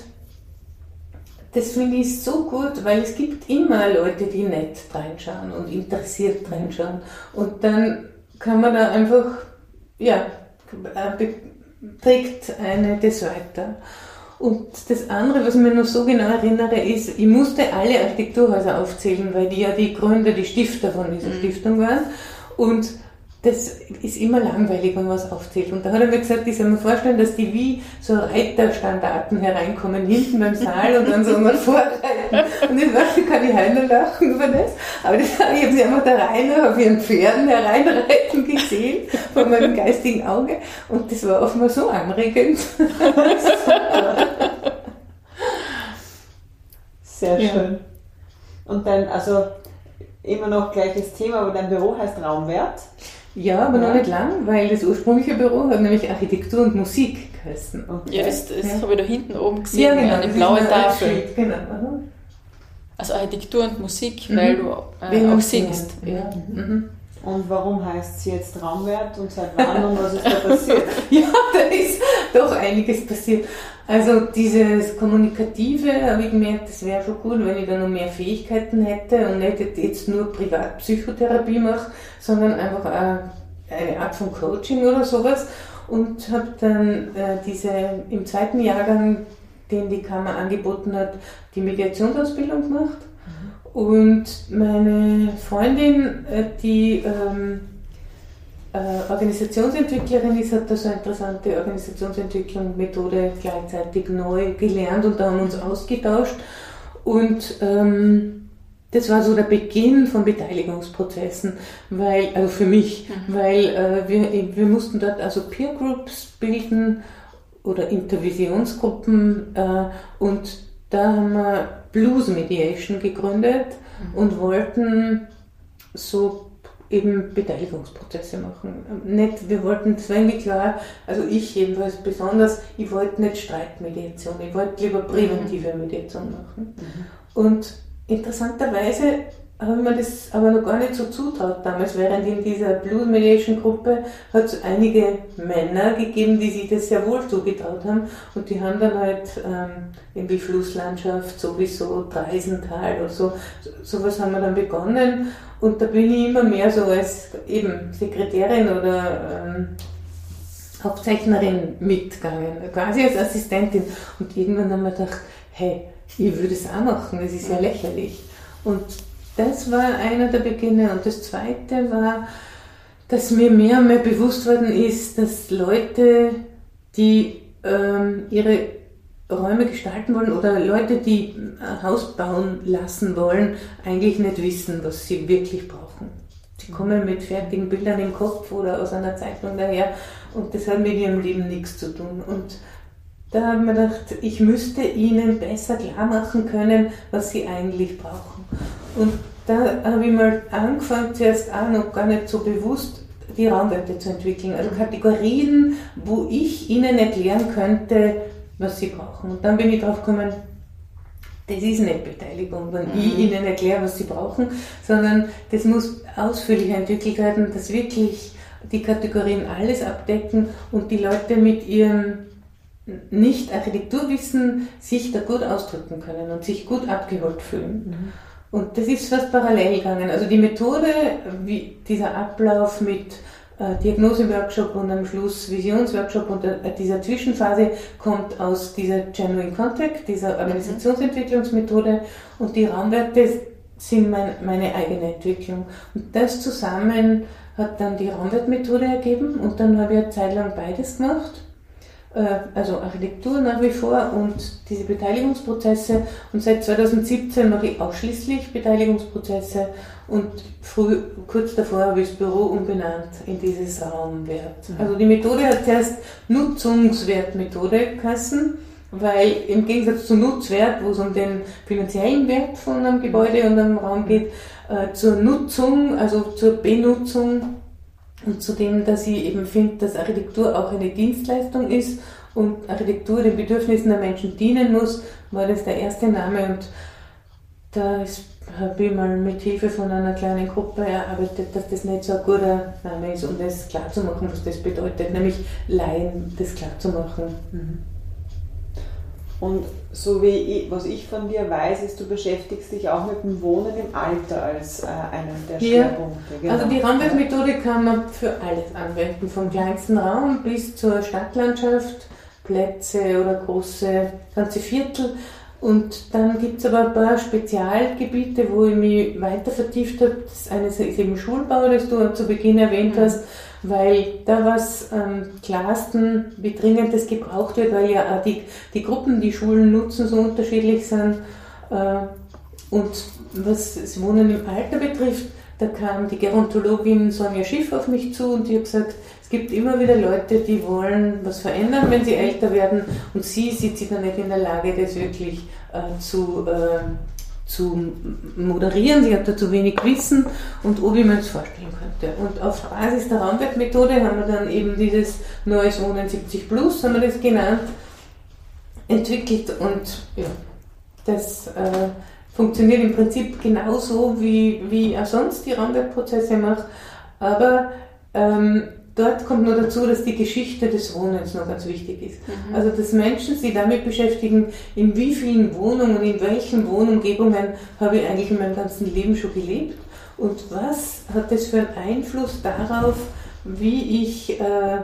das finde ich so gut, weil es gibt immer Leute, die nett reinschauen und interessiert reinschauen. Und dann kann man da einfach, ja, äh, trägt eine das weiter. Und das andere, was ich mir noch so genau erinnere, ist, ich musste alle Architekturhäuser aufzählen, weil die ja die Gründer, die Stifter von dieser mhm. Stiftung waren. Und das ist immer langweilig, wenn man was aufzählt. Und da hat er mir gesagt, ich soll mir vorstellen, dass die wie so Reiterstandarten hereinkommen, hinten beim Saal und dann so mal vorreiten. Und ich weiß, ich kann ich heimlich lachen über das. Aber das, ich habe sie einfach da rein auf ihren Pferden hereinreiten gesehen, von meinem geistigen Auge. Und das war offenbar so anregend. Sehr schön. Und dann, also immer noch gleiches Thema, aber dein Büro heißt Raumwert. Ja, aber ja. noch nicht lang, weil das ursprüngliche Büro hat nämlich Architektur und Musik geheißen. Okay. Ja, das, das ja. habe ich da hinten oben gesehen, ja, genau, eine blaue Tafel. Genau. Also Architektur und Musik, mhm. weil du äh, auch singst. Ja. Mhm. Und warum heißt es jetzt Raumwert und seit wann und was ist da passiert? ja, da ist doch einiges passiert. Also dieses Kommunikative habe ich gemerkt, das wäre schon gut, wenn ich da noch mehr Fähigkeiten hätte und nicht jetzt nur Privatpsychotherapie mache, sondern einfach eine Art von Coaching oder sowas. Und habe dann äh, diese im zweiten Jahrgang, den die Kammer angeboten hat, die Mediationsausbildung gemacht. Und meine Freundin, äh, die ähm, äh, Organisationsentwicklerin ist, hat da so eine interessante Organisationsentwicklung, Methode gleichzeitig neu gelernt und da haben wir uns ausgetauscht. Und ähm, das war so der Beginn von Beteiligungsprozessen, weil, also für mich, mhm. weil äh, wir, wir mussten dort also Peer Groups bilden oder Intervisionsgruppen äh, und da haben wir Blues Mediation gegründet mhm. und wollten so eben Beteiligungsprozesse machen. Nicht, wir wollten, es war irgendwie klar, also ich jedenfalls besonders, ich wollte nicht Streitmediation, ich wollte lieber präventive Mediation machen. Mhm. Und interessanterweise habe mir das aber noch gar nicht so zutraut damals, während in dieser Blue Mediation Gruppe hat es einige Männer gegeben, die sich das sehr wohl zugetraut haben. Und die haben dann halt ähm, irgendwie Flusslandschaft sowieso, Dreisental oder so, sowas haben wir dann begonnen. Und da bin ich immer mehr so als eben Sekretärin oder ähm, Hauptzeichnerin mitgegangen, quasi als Assistentin. Und irgendwann haben wir gedacht, hey, ich würde es auch machen, das ist ja lächerlich. Und das war einer der Beginne. Und das zweite war, dass mir mehr und mehr bewusst worden ist, dass Leute, die ähm, ihre Räume gestalten wollen oder Leute, die ein Haus bauen lassen wollen, eigentlich nicht wissen, was sie wirklich brauchen. Sie kommen mit fertigen Bildern im Kopf oder aus einer Zeitung daher und das hat mit ihrem Leben nichts zu tun. Und da haben wir gedacht, ich müsste ihnen besser klar machen können, was sie eigentlich brauchen. Und da habe ich mal angefangen, zuerst auch noch gar nicht so bewusst, die Raumwerte zu entwickeln. Also Kategorien, wo ich ihnen erklären könnte, was sie brauchen. Und dann bin ich drauf gekommen, das ist nicht Beteiligung, wenn mhm. ich ihnen erkläre, was sie brauchen, sondern das muss ausführlicher entwickelt werden, dass wirklich die Kategorien alles abdecken und die Leute mit ihrem Nicht-Architekturwissen sich da gut ausdrücken können und sich gut abgeholt fühlen. Mhm. Und das ist fast parallel gegangen. Also die Methode, wie dieser Ablauf mit äh, Diagnoseworkshop und am Schluss Visionsworkshop und äh, dieser Zwischenphase kommt aus dieser Genuine Contact, dieser Organisationsentwicklungsmethode und die Raumwerte sind mein, meine eigene Entwicklung. Und das zusammen hat dann die Raumwertmethode ergeben und dann habe ich eine Zeit lang beides gemacht also Architektur nach wie vor und diese Beteiligungsprozesse. Und seit 2017 mache ich ausschließlich Beteiligungsprozesse und früh, kurz davor habe ich das Büro umbenannt in dieses Raumwert. Mhm. Also die Methode hat zuerst Nutzungswertmethode geheißen, weil im Gegensatz zu Nutzwert, wo es um den finanziellen Wert von einem Gebäude und einem Raum geht, äh, zur Nutzung, also zur Benutzung und zudem, dass ich eben finde, dass Architektur auch eine Dienstleistung ist und Architektur den Bedürfnissen der Menschen dienen muss, war das der erste Name und da habe ich mal mit Hilfe von einer kleinen Gruppe erarbeitet, dass das nicht so ein guter Name ist, um das klarzumachen, was das bedeutet, nämlich Laien das klarzumachen. Mhm. Und so wie ich, was ich von dir weiß, ist, du beschäftigst dich auch mit dem Wohnen im Alter als äh, einen der Ja. Schwerpunkte. Genau. Also die Raumwerkmethode kann man für alles anwenden, vom kleinsten Raum bis zur Stadtlandschaft, Plätze oder große ganze Viertel. Und dann gibt es aber ein paar Spezialgebiete, wo ich mich weiter vertieft habe. Das eine ist eben Schulbau, das du zu Beginn erwähnt hast, weil da was am klarsten, wie dringend das gebraucht wird, weil ja auch die, die Gruppen, die Schulen nutzen, so unterschiedlich sind. Äh, Und was das Wohnen im Alter betrifft, da kam die Gerontologin Sonja Schiff auf mich zu und die hat gesagt, es gibt immer wieder Leute, die wollen was verändern, wenn sie älter werden und sie sieht sich dann nicht in der Lage, das wirklich äh, zu, äh, zu moderieren. Sie hat da zu wenig Wissen und ob ich mir das vorstellen könnte. Und auf Basis der Raumwerkmethode haben wir dann eben dieses Neues Wohnen 70 Plus, haben wir das genannt, entwickelt und ja, das äh, funktioniert im Prinzip genauso, wie, wie auch sonst die Raumwerkprozesse mache, aber ähm, dort kommt nur dazu, dass die Geschichte des Wohnens noch ganz wichtig ist. Also dass Menschen sich damit beschäftigen, in wie vielen Wohnungen, in welchen Wohnumgebungen habe ich eigentlich in meinem ganzen Leben schon gelebt und was hat das für einen Einfluss darauf, wie ich äh,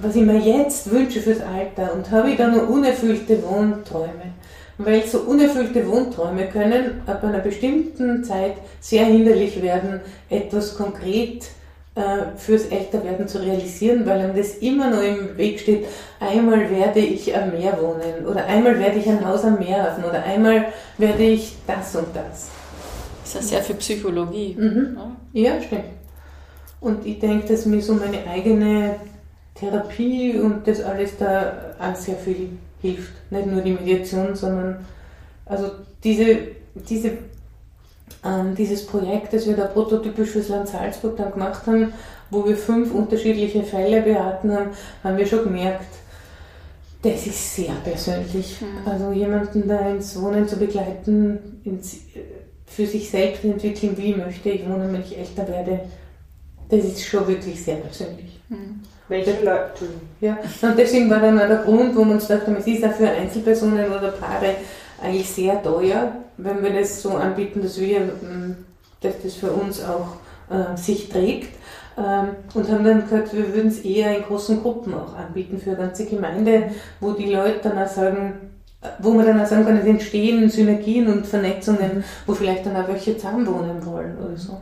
was ich mir jetzt wünsche fürs Alter und habe ich da noch unerfüllte Wohnträume. Weil so unerfüllte Wohnträume können ab einer bestimmten Zeit sehr hinderlich werden, etwas konkret äh, fürs Älterwerden zu realisieren, weil einem das immer noch im Weg steht, einmal werde ich am Meer wohnen oder einmal werde ich ein Haus am Meer haben oder einmal werde ich das und das. Das ist ja sehr viel Psychologie. Mhm. Ja. Ja, stimmt. Und ich denke, dass mir so meine eigene Therapie und das alles da auch sehr viel hilft. Nicht nur die Mediation, sondern also diese, diese, ähm, dieses Projekt, das wir da prototypisch fürs Land Salzburg dann gemacht haben, wo wir fünf unterschiedliche Fälle beraten haben, haben wir schon gemerkt, das ist sehr persönlich. Also jemanden da ins Wohnen zu begleiten, ins, für sich selbst entwickeln, wie möchte ich wohnen, wenn ich älter werde, das ist schon wirklich sehr persönlich. Welche Leute? Ja, und deswegen war dann auch der Grund, wo wir uns gedacht haben, es ist auch für Einzelpersonen oder Paare eigentlich sehr teuer, wenn wir das so anbieten, dass wir, ähm, dass das für uns auch äh, sich trägt. Ähm, und haben dann gesagt, wir würden es eher in großen Gruppen auch anbieten für eine ganze Gemeinde, wo die Leute dann auch sagen, äh, wo man dann auch sagen kann, es entstehen Synergien und Vernetzungen, wo vielleicht dann auch welche zusammenwohnen wollen oder so.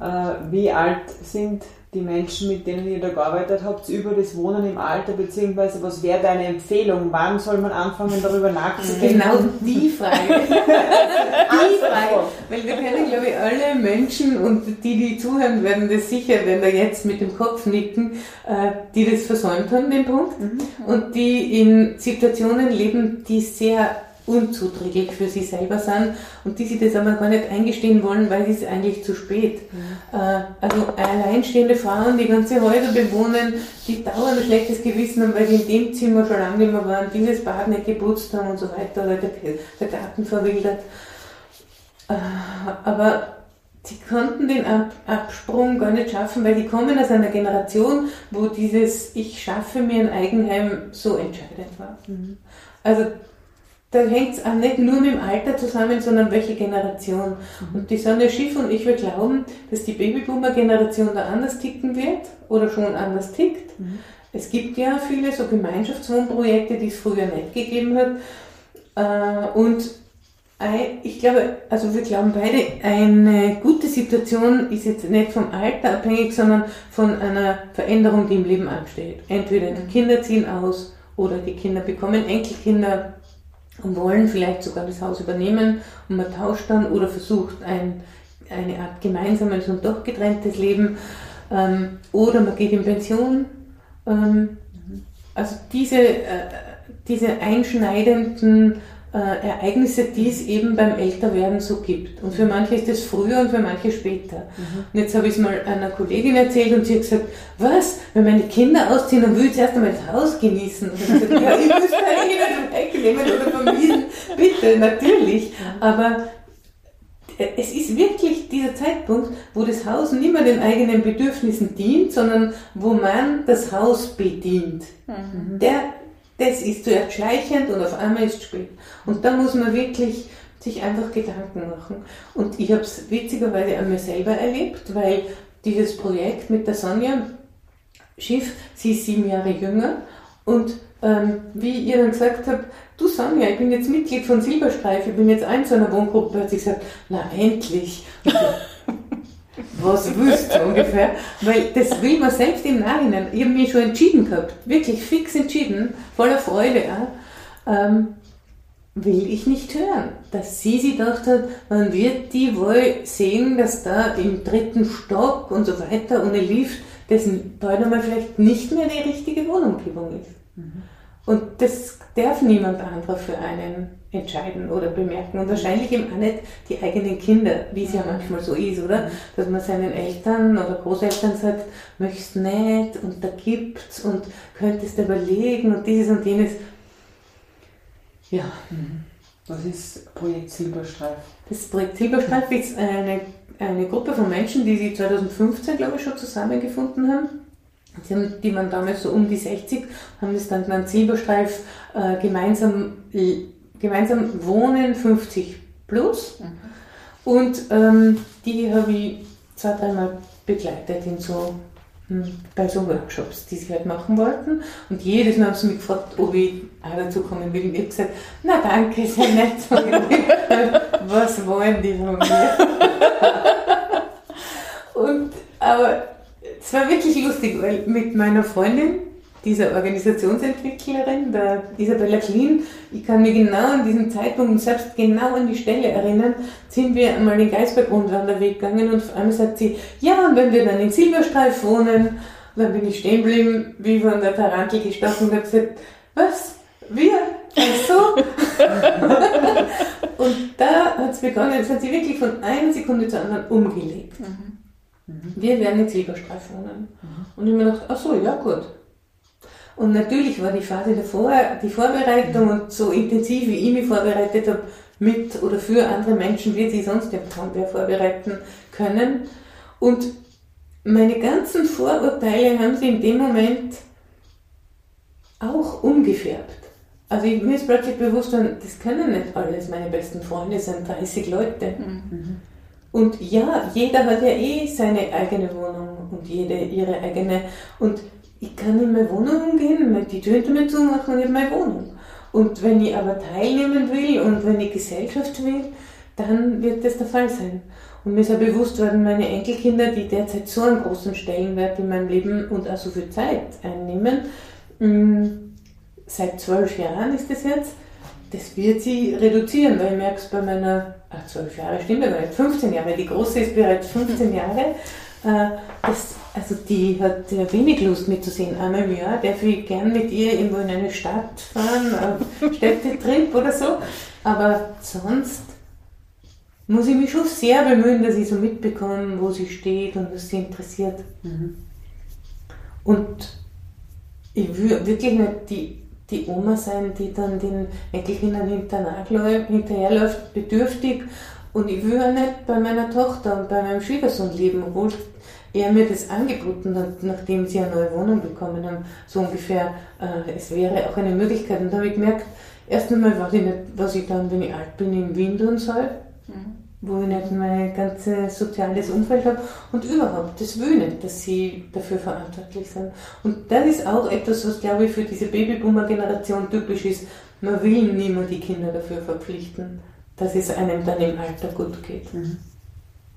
Äh, wie alt sind die Menschen, mit denen ihr da gearbeitet habt, über das Wohnen im Alter, beziehungsweise was wäre deine Empfehlung? Wann soll man anfangen, darüber nachzudenken? Genau die Frage. die Frage. Weil wir kennen, glaube ich, alle Menschen und die, die zuhören, werden das sicher, wenn wir jetzt mit dem Kopf nicken, äh, die das versäumt haben, den Punkt. Und die in Situationen leben, die sehr unzuträglich für sie selber sind und die sich das aber gar nicht eingestehen wollen, weil es ist eigentlich zu spät. Äh, also alleinstehende Frauen, die ganze Häuser bewohnen, die dauernd ein schlechtes Gewissen haben, weil sie in dem Zimmer schon lange nicht mehr waren, dieses Bad nicht geputzt haben und so weiter oder der, der Garten verwildert. Äh, aber die konnten den Ab Absprung gar nicht schaffen, weil die kommen aus einer Generation, wo dieses Ich schaffe mir ein Eigenheim so entscheidend war. Also da hängt es auch nicht nur mit dem Alter zusammen, sondern welche Generation. Und die Sonja Schiff und ich, wir glauben, dass die Babyboomer-Generation da anders ticken wird oder schon anders tickt. Es gibt ja viele so Gemeinschaftswohnprojekte, die es früher nicht gegeben hat. Äh, Und ich glaube, also wir glauben beide, eine gute Situation ist jetzt nicht vom Alter abhängig, sondern von einer Veränderung, die im Leben ansteht. Entweder die Kinder ziehen aus oder die Kinder bekommen Enkelkinder und wollen vielleicht sogar das Haus übernehmen und man tauscht dann oder versucht ein, eine Art gemeinsames und doch getrenntes Leben ähm, oder man geht in Pension. Ähm, also diese, äh, diese einschneidenden äh, Ereignisse, die es eben beim Älterwerden so gibt. Und für manche ist das früher und für manche später. Und jetzt habe ich es mal einer Kollegin erzählt und sie hat gesagt, was, wenn meine Kinder ausziehen, dann will ich zuerst einmal das Haus genießen. Und ich habe gesagt, ja, ihr müsst keine Kinder wegnehmen oder vermiesen. Bitte, natürlich. Aber äh, es ist wirklich dieser Zeitpunkt, wo das Haus nicht mehr den eigenen Bedürfnissen dient, sondern wo man das Haus bedient. Der, das ist zuerst schleichend und auf einmal ist es spät. Und da muss man wirklich sich einfach Gedanken machen. Und ich habe es witzigerweise an mir selber erlebt, weil dieses Projekt mit der Sonja Schiff, sie ist sieben Jahre jünger und ähm, wie ihr dann gesagt habt, du Sonja, ich bin jetzt Mitglied von Silberstreif, ich bin jetzt ein zu einer Wohngruppe, hat sie gesagt, na endlich. Was willst du ungefähr? Weil das will man selbst im Nachhinein. Ich habe mich schon entschieden gehabt, wirklich fix entschieden, voller Freude. Ähm, will ich nicht hören. Dass sie sich gedacht hat, man wird die wohl sehen, dass da im dritten Stock und so weiter ohne Lift, dessen bald einmal vielleicht nicht mehr die richtige Wohnumgebung ist. Mhm. Und das darf niemand anderer für einen entscheiden oder bemerken. Und wahrscheinlich eben auch nicht die eigenen Kinder, wie es ja manchmal so ist, oder? Dass man seinen Eltern oder Großeltern sagt, möchtest nicht und da gibt's und könntest überlegen und dieses und jenes. Ja. Mhm. Was ist Projekt Silberstreif? Das Projekt Silberstreif ist eine, eine Gruppe von Menschen, die sie 2015, glaube ich, schon zusammengefunden haben. Die, haben, die waren damals so um die 60, haben das dann genannt Silberstreif äh, gemeinsam, gemeinsam wohnen 50 plus. Mhm. Und ähm, die habe ich zwei, dreimal begleitet in so bei so Workshops, die sie halt machen wollten. Und jedes Mal haben sie mich gefragt, ob ich auch dazu kommen will. Und ich habe gesagt, na danke, sehr nett. Was wollen die von mir? Und, aber es war wirklich lustig, weil mit meiner Freundin, dieser Organisationsentwicklerin, der Isabella Klein, ich kann mich genau an diesen Zeitpunkt und selbst genau an die Stelle erinnern, sind wir einmal den Geisberg-Rundwanderweg gegangen und vor allem sagt sie, ja, und wenn wir dann in Silberstreif wohnen, dann bin ich stehen geblieben, wie von der Tarantel gestochen und habe gesagt, was? Wir? Ach so? und da hat es begonnen, es hat sie wirklich von einer Sekunde zur anderen umgelegt. Mhm. Wir werden in Silberstreif wohnen. Mhm. Und ich mir gedacht, ach so, ja gut. Und natürlich war die Phase davor, die Vorbereitung und so intensiv, wie ich mich vorbereitet habe, mit oder für andere Menschen, wie sie sonst im wer vorbereiten können. Und meine ganzen Vorurteile haben sie in dem Moment auch umgefärbt. Also ich, mir ist plötzlich bewusst, das können nicht alles meine besten Freunde sein, 30 Leute. Mhm. Und ja, jeder hat ja eh seine eigene Wohnung und jede ihre eigene. Und ich kann in meine Wohnung gehen, die Tür hinter mir zumachen und in meine Wohnung. Und wenn ich aber teilnehmen will und wenn ich Gesellschaft will, dann wird das der Fall sein. Und mir ist auch bewusst worden, meine Enkelkinder, die derzeit so einen großen Stellenwert in meinem Leben und auch so viel Zeit einnehmen, mm, seit zwölf Jahren ist das jetzt, das wird sie reduzieren, weil ich merke es bei meiner, ach, zwölf Jahre stimmt aber nicht, 15 Jahre, die große ist bereits 15 Jahre, äh, das, also die hat ja wenig Lust mitzusehen. Einmal im Jahr darf ich gern mit ihr irgendwo in eine Stadt fahren, auf Städtetrip oder so. Aber sonst muss ich mich schon sehr bemühen, dass ich so mitbekomme, wo sie steht und was sie interessiert. Mhm. Und ich will wirklich nicht die, die Oma sein, die dann den Enkelkindern hinterherläuft, bedürftig und ich will auch nicht bei meiner Tochter und bei meinem Schwiegersohn leben, obwohl er mir das angeboten hat, nachdem sie eine neue Wohnung bekommen haben, so ungefähr, äh, es wäre auch eine Möglichkeit. Und da habe ich gemerkt, erst einmal weiß ich nicht, was ich dann, wenn ich alt bin, in Wien tun soll, mhm. wo ich nicht mein ganzes soziales Umfeld habe. Und überhaupt, das will nicht, dass sie dafür verantwortlich sind. Und das ist auch etwas, was, glaube ich, für diese Babyboomer-Generation typisch ist. Man will niemand die Kinder dafür verpflichten dass es einem dann im Alter gut geht. Mhm.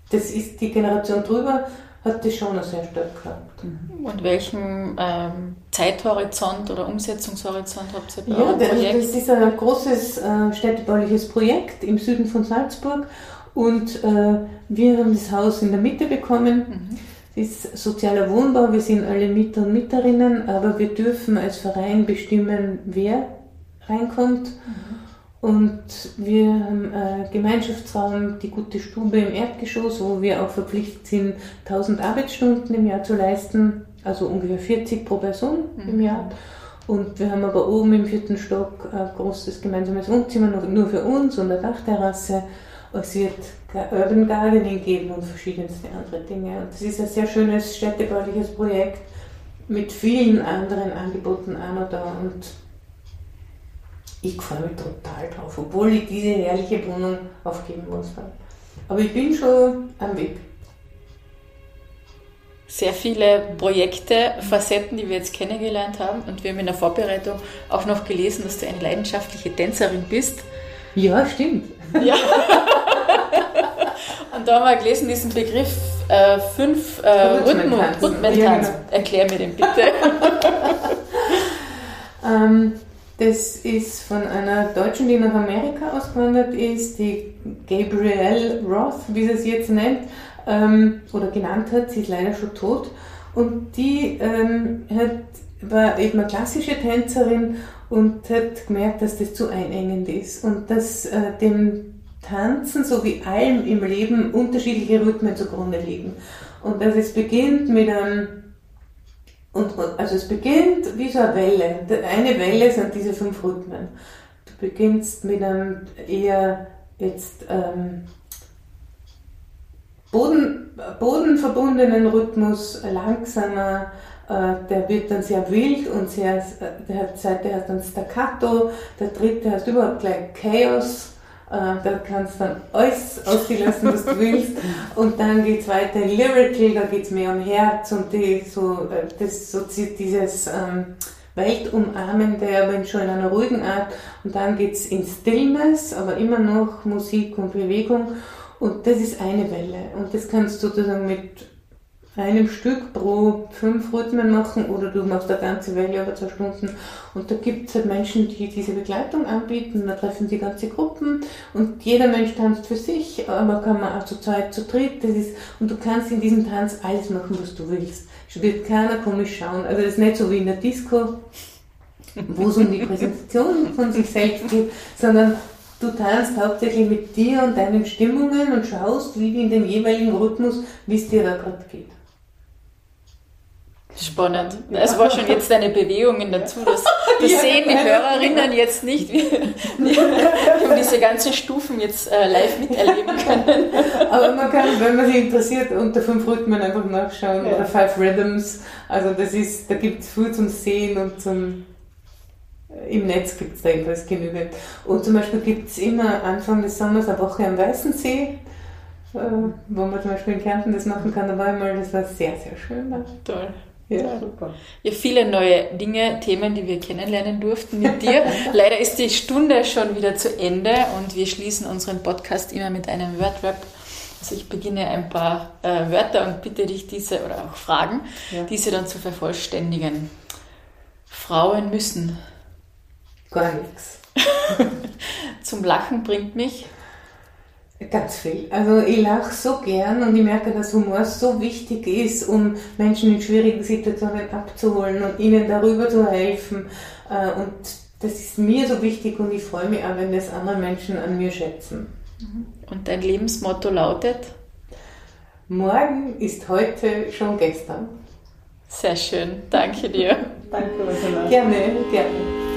Das ist die Generation drüber, hat das schon sehr stark gehabt. Mhm. Und welchen ähm, Zeithorizont oder Umsetzungshorizont habt ihr bei ja, das, Projekt? das ist ein großes äh, städtebauliches Projekt im Süden von Salzburg und äh, wir haben das Haus in der Mitte bekommen. Mhm. Es ist sozialer Wohnbau, wir sind alle Mieter und Mieterinnen, aber wir dürfen als Verein bestimmen, wer reinkommt. Mhm. Und wir haben einen Gemeinschaftsraum, die gute Stube im Erdgeschoss, wo wir auch verpflichtet sind, 1000 Arbeitsstunden im Jahr zu leisten, also ungefähr 40 pro Person mhm. im Jahr. Und wir haben aber oben im vierten Stock ein großes gemeinsames Wohnzimmer nur für uns und eine Dachterrasse. Es wird Urban Gardening geben und verschiedenste andere Dinge. Und das ist ein sehr schönes städtebauliches Projekt mit vielen anderen Angeboten noch da. Und ich freue mich total drauf, obwohl ich diese herrliche Wohnung aufgeben muss. Aber ich bin schon am Weg. Sehr viele Projekte, Facetten, die wir jetzt kennengelernt haben. Und wir haben in der Vorbereitung auch noch gelesen, dass du eine leidenschaftliche Tänzerin bist. Ja, stimmt. Ja. Und da haben wir gelesen, diesen Begriff äh, fünf äh, Rhythmentanz. Ja, genau. Erklär mir den bitte. ähm, das ist von einer Deutschen, die nach Amerika ausgewandert ist, die Gabrielle Roth, wie sie es jetzt nennt, ähm, oder genannt hat. Sie ist leider schon tot. Und die ähm, hat, war eben eine klassische Tänzerin und hat gemerkt, dass das zu einengend ist und dass äh, dem Tanzen so wie allem im Leben unterschiedliche Rhythmen zugrunde liegen. Und dass es beginnt mit einem, und, also es beginnt wie so eine Welle. Eine Welle sind diese fünf Rhythmen. Du beginnst mit einem eher jetzt ähm, Boden, bodenverbundenen Rhythmus, langsamer, äh, der wird dann sehr wild und sehr, der zweite hat dann Staccato, der dritte hat überhaupt gleich Chaos, äh, da kannst du dann alles ausgelassen, was du willst. Und dann geht es weiter in Lyrical, da geht es mehr um Herz und die, so, äh, das, so dieses ähm, Weltumarmende, aber schon in einer ruhigen Art. Und dann geht es in Stillness, aber immer noch Musik und Bewegung. Und das ist eine Welle. Und das kannst du sozusagen mit einem Stück pro fünf Rhythmen machen oder du machst eine ganze Welle über zwei Stunden. Und da gibt es halt Menschen, die diese Begleitung anbieten. Da treffen die ganze Gruppen und jeder Mensch tanzt für sich, aber kann man auch zu zweit, zu dritt. Das ist, und du kannst in diesem Tanz alles machen, was du willst. Es wird keiner komisch schauen. Also das ist nicht so wie in der Disco, wo es um die Präsentation von sich selbst geht, sondern Du tanzt hauptsächlich mit dir und deinen Stimmungen und schaust, wie in dem jeweiligen Rhythmus, wie es dir da gerade geht. Spannend. Es war schon jetzt deine Bewegungen dazu. Das, das sehen die Hörerinnen jetzt nicht. Wir, wir haben diese ganzen Stufen jetzt äh, live miterleben können. Aber man kann, wenn man sich interessiert, unter fünf Rhythmen einfach nachschauen ja. oder Five Rhythms. Also das ist, da gibt es viel zum Sehen und zum äh, im Netz gibt es da jedenfalls genügend. Und zum Beispiel gibt es immer Anfang des Sommers eine Woche am Weißen See, äh, wo man zum Beispiel in Kärnten das machen kann. Da war ich mal, das war sehr, sehr schön. Da. Toll. Ja, super. Ja, viele neue Dinge, Themen, die wir kennenlernen durften mit dir. Leider ist die Stunde schon wieder zu Ende und wir schließen unseren Podcast immer mit einem Wordrap. Also ich beginne ein paar äh, Wörter und bitte dich diese oder auch Fragen, ja. diese dann zu vervollständigen. Frauen müssen. Gar nichts. Zum Lachen bringt mich. Ganz viel. Also ich lache so gern und ich merke, dass Humor so wichtig ist, um Menschen in schwierigen Situationen abzuholen und ihnen darüber zu helfen. Äh, und das ist mir so wichtig und ich freue mich auch, wenn das andere Menschen an mir schätzen. Mhm. Und dein Lebensmotto lautet? Morgen ist heute schon gestern. Sehr schön. Danke dir. Danke, Ursula. Gerne, gerne.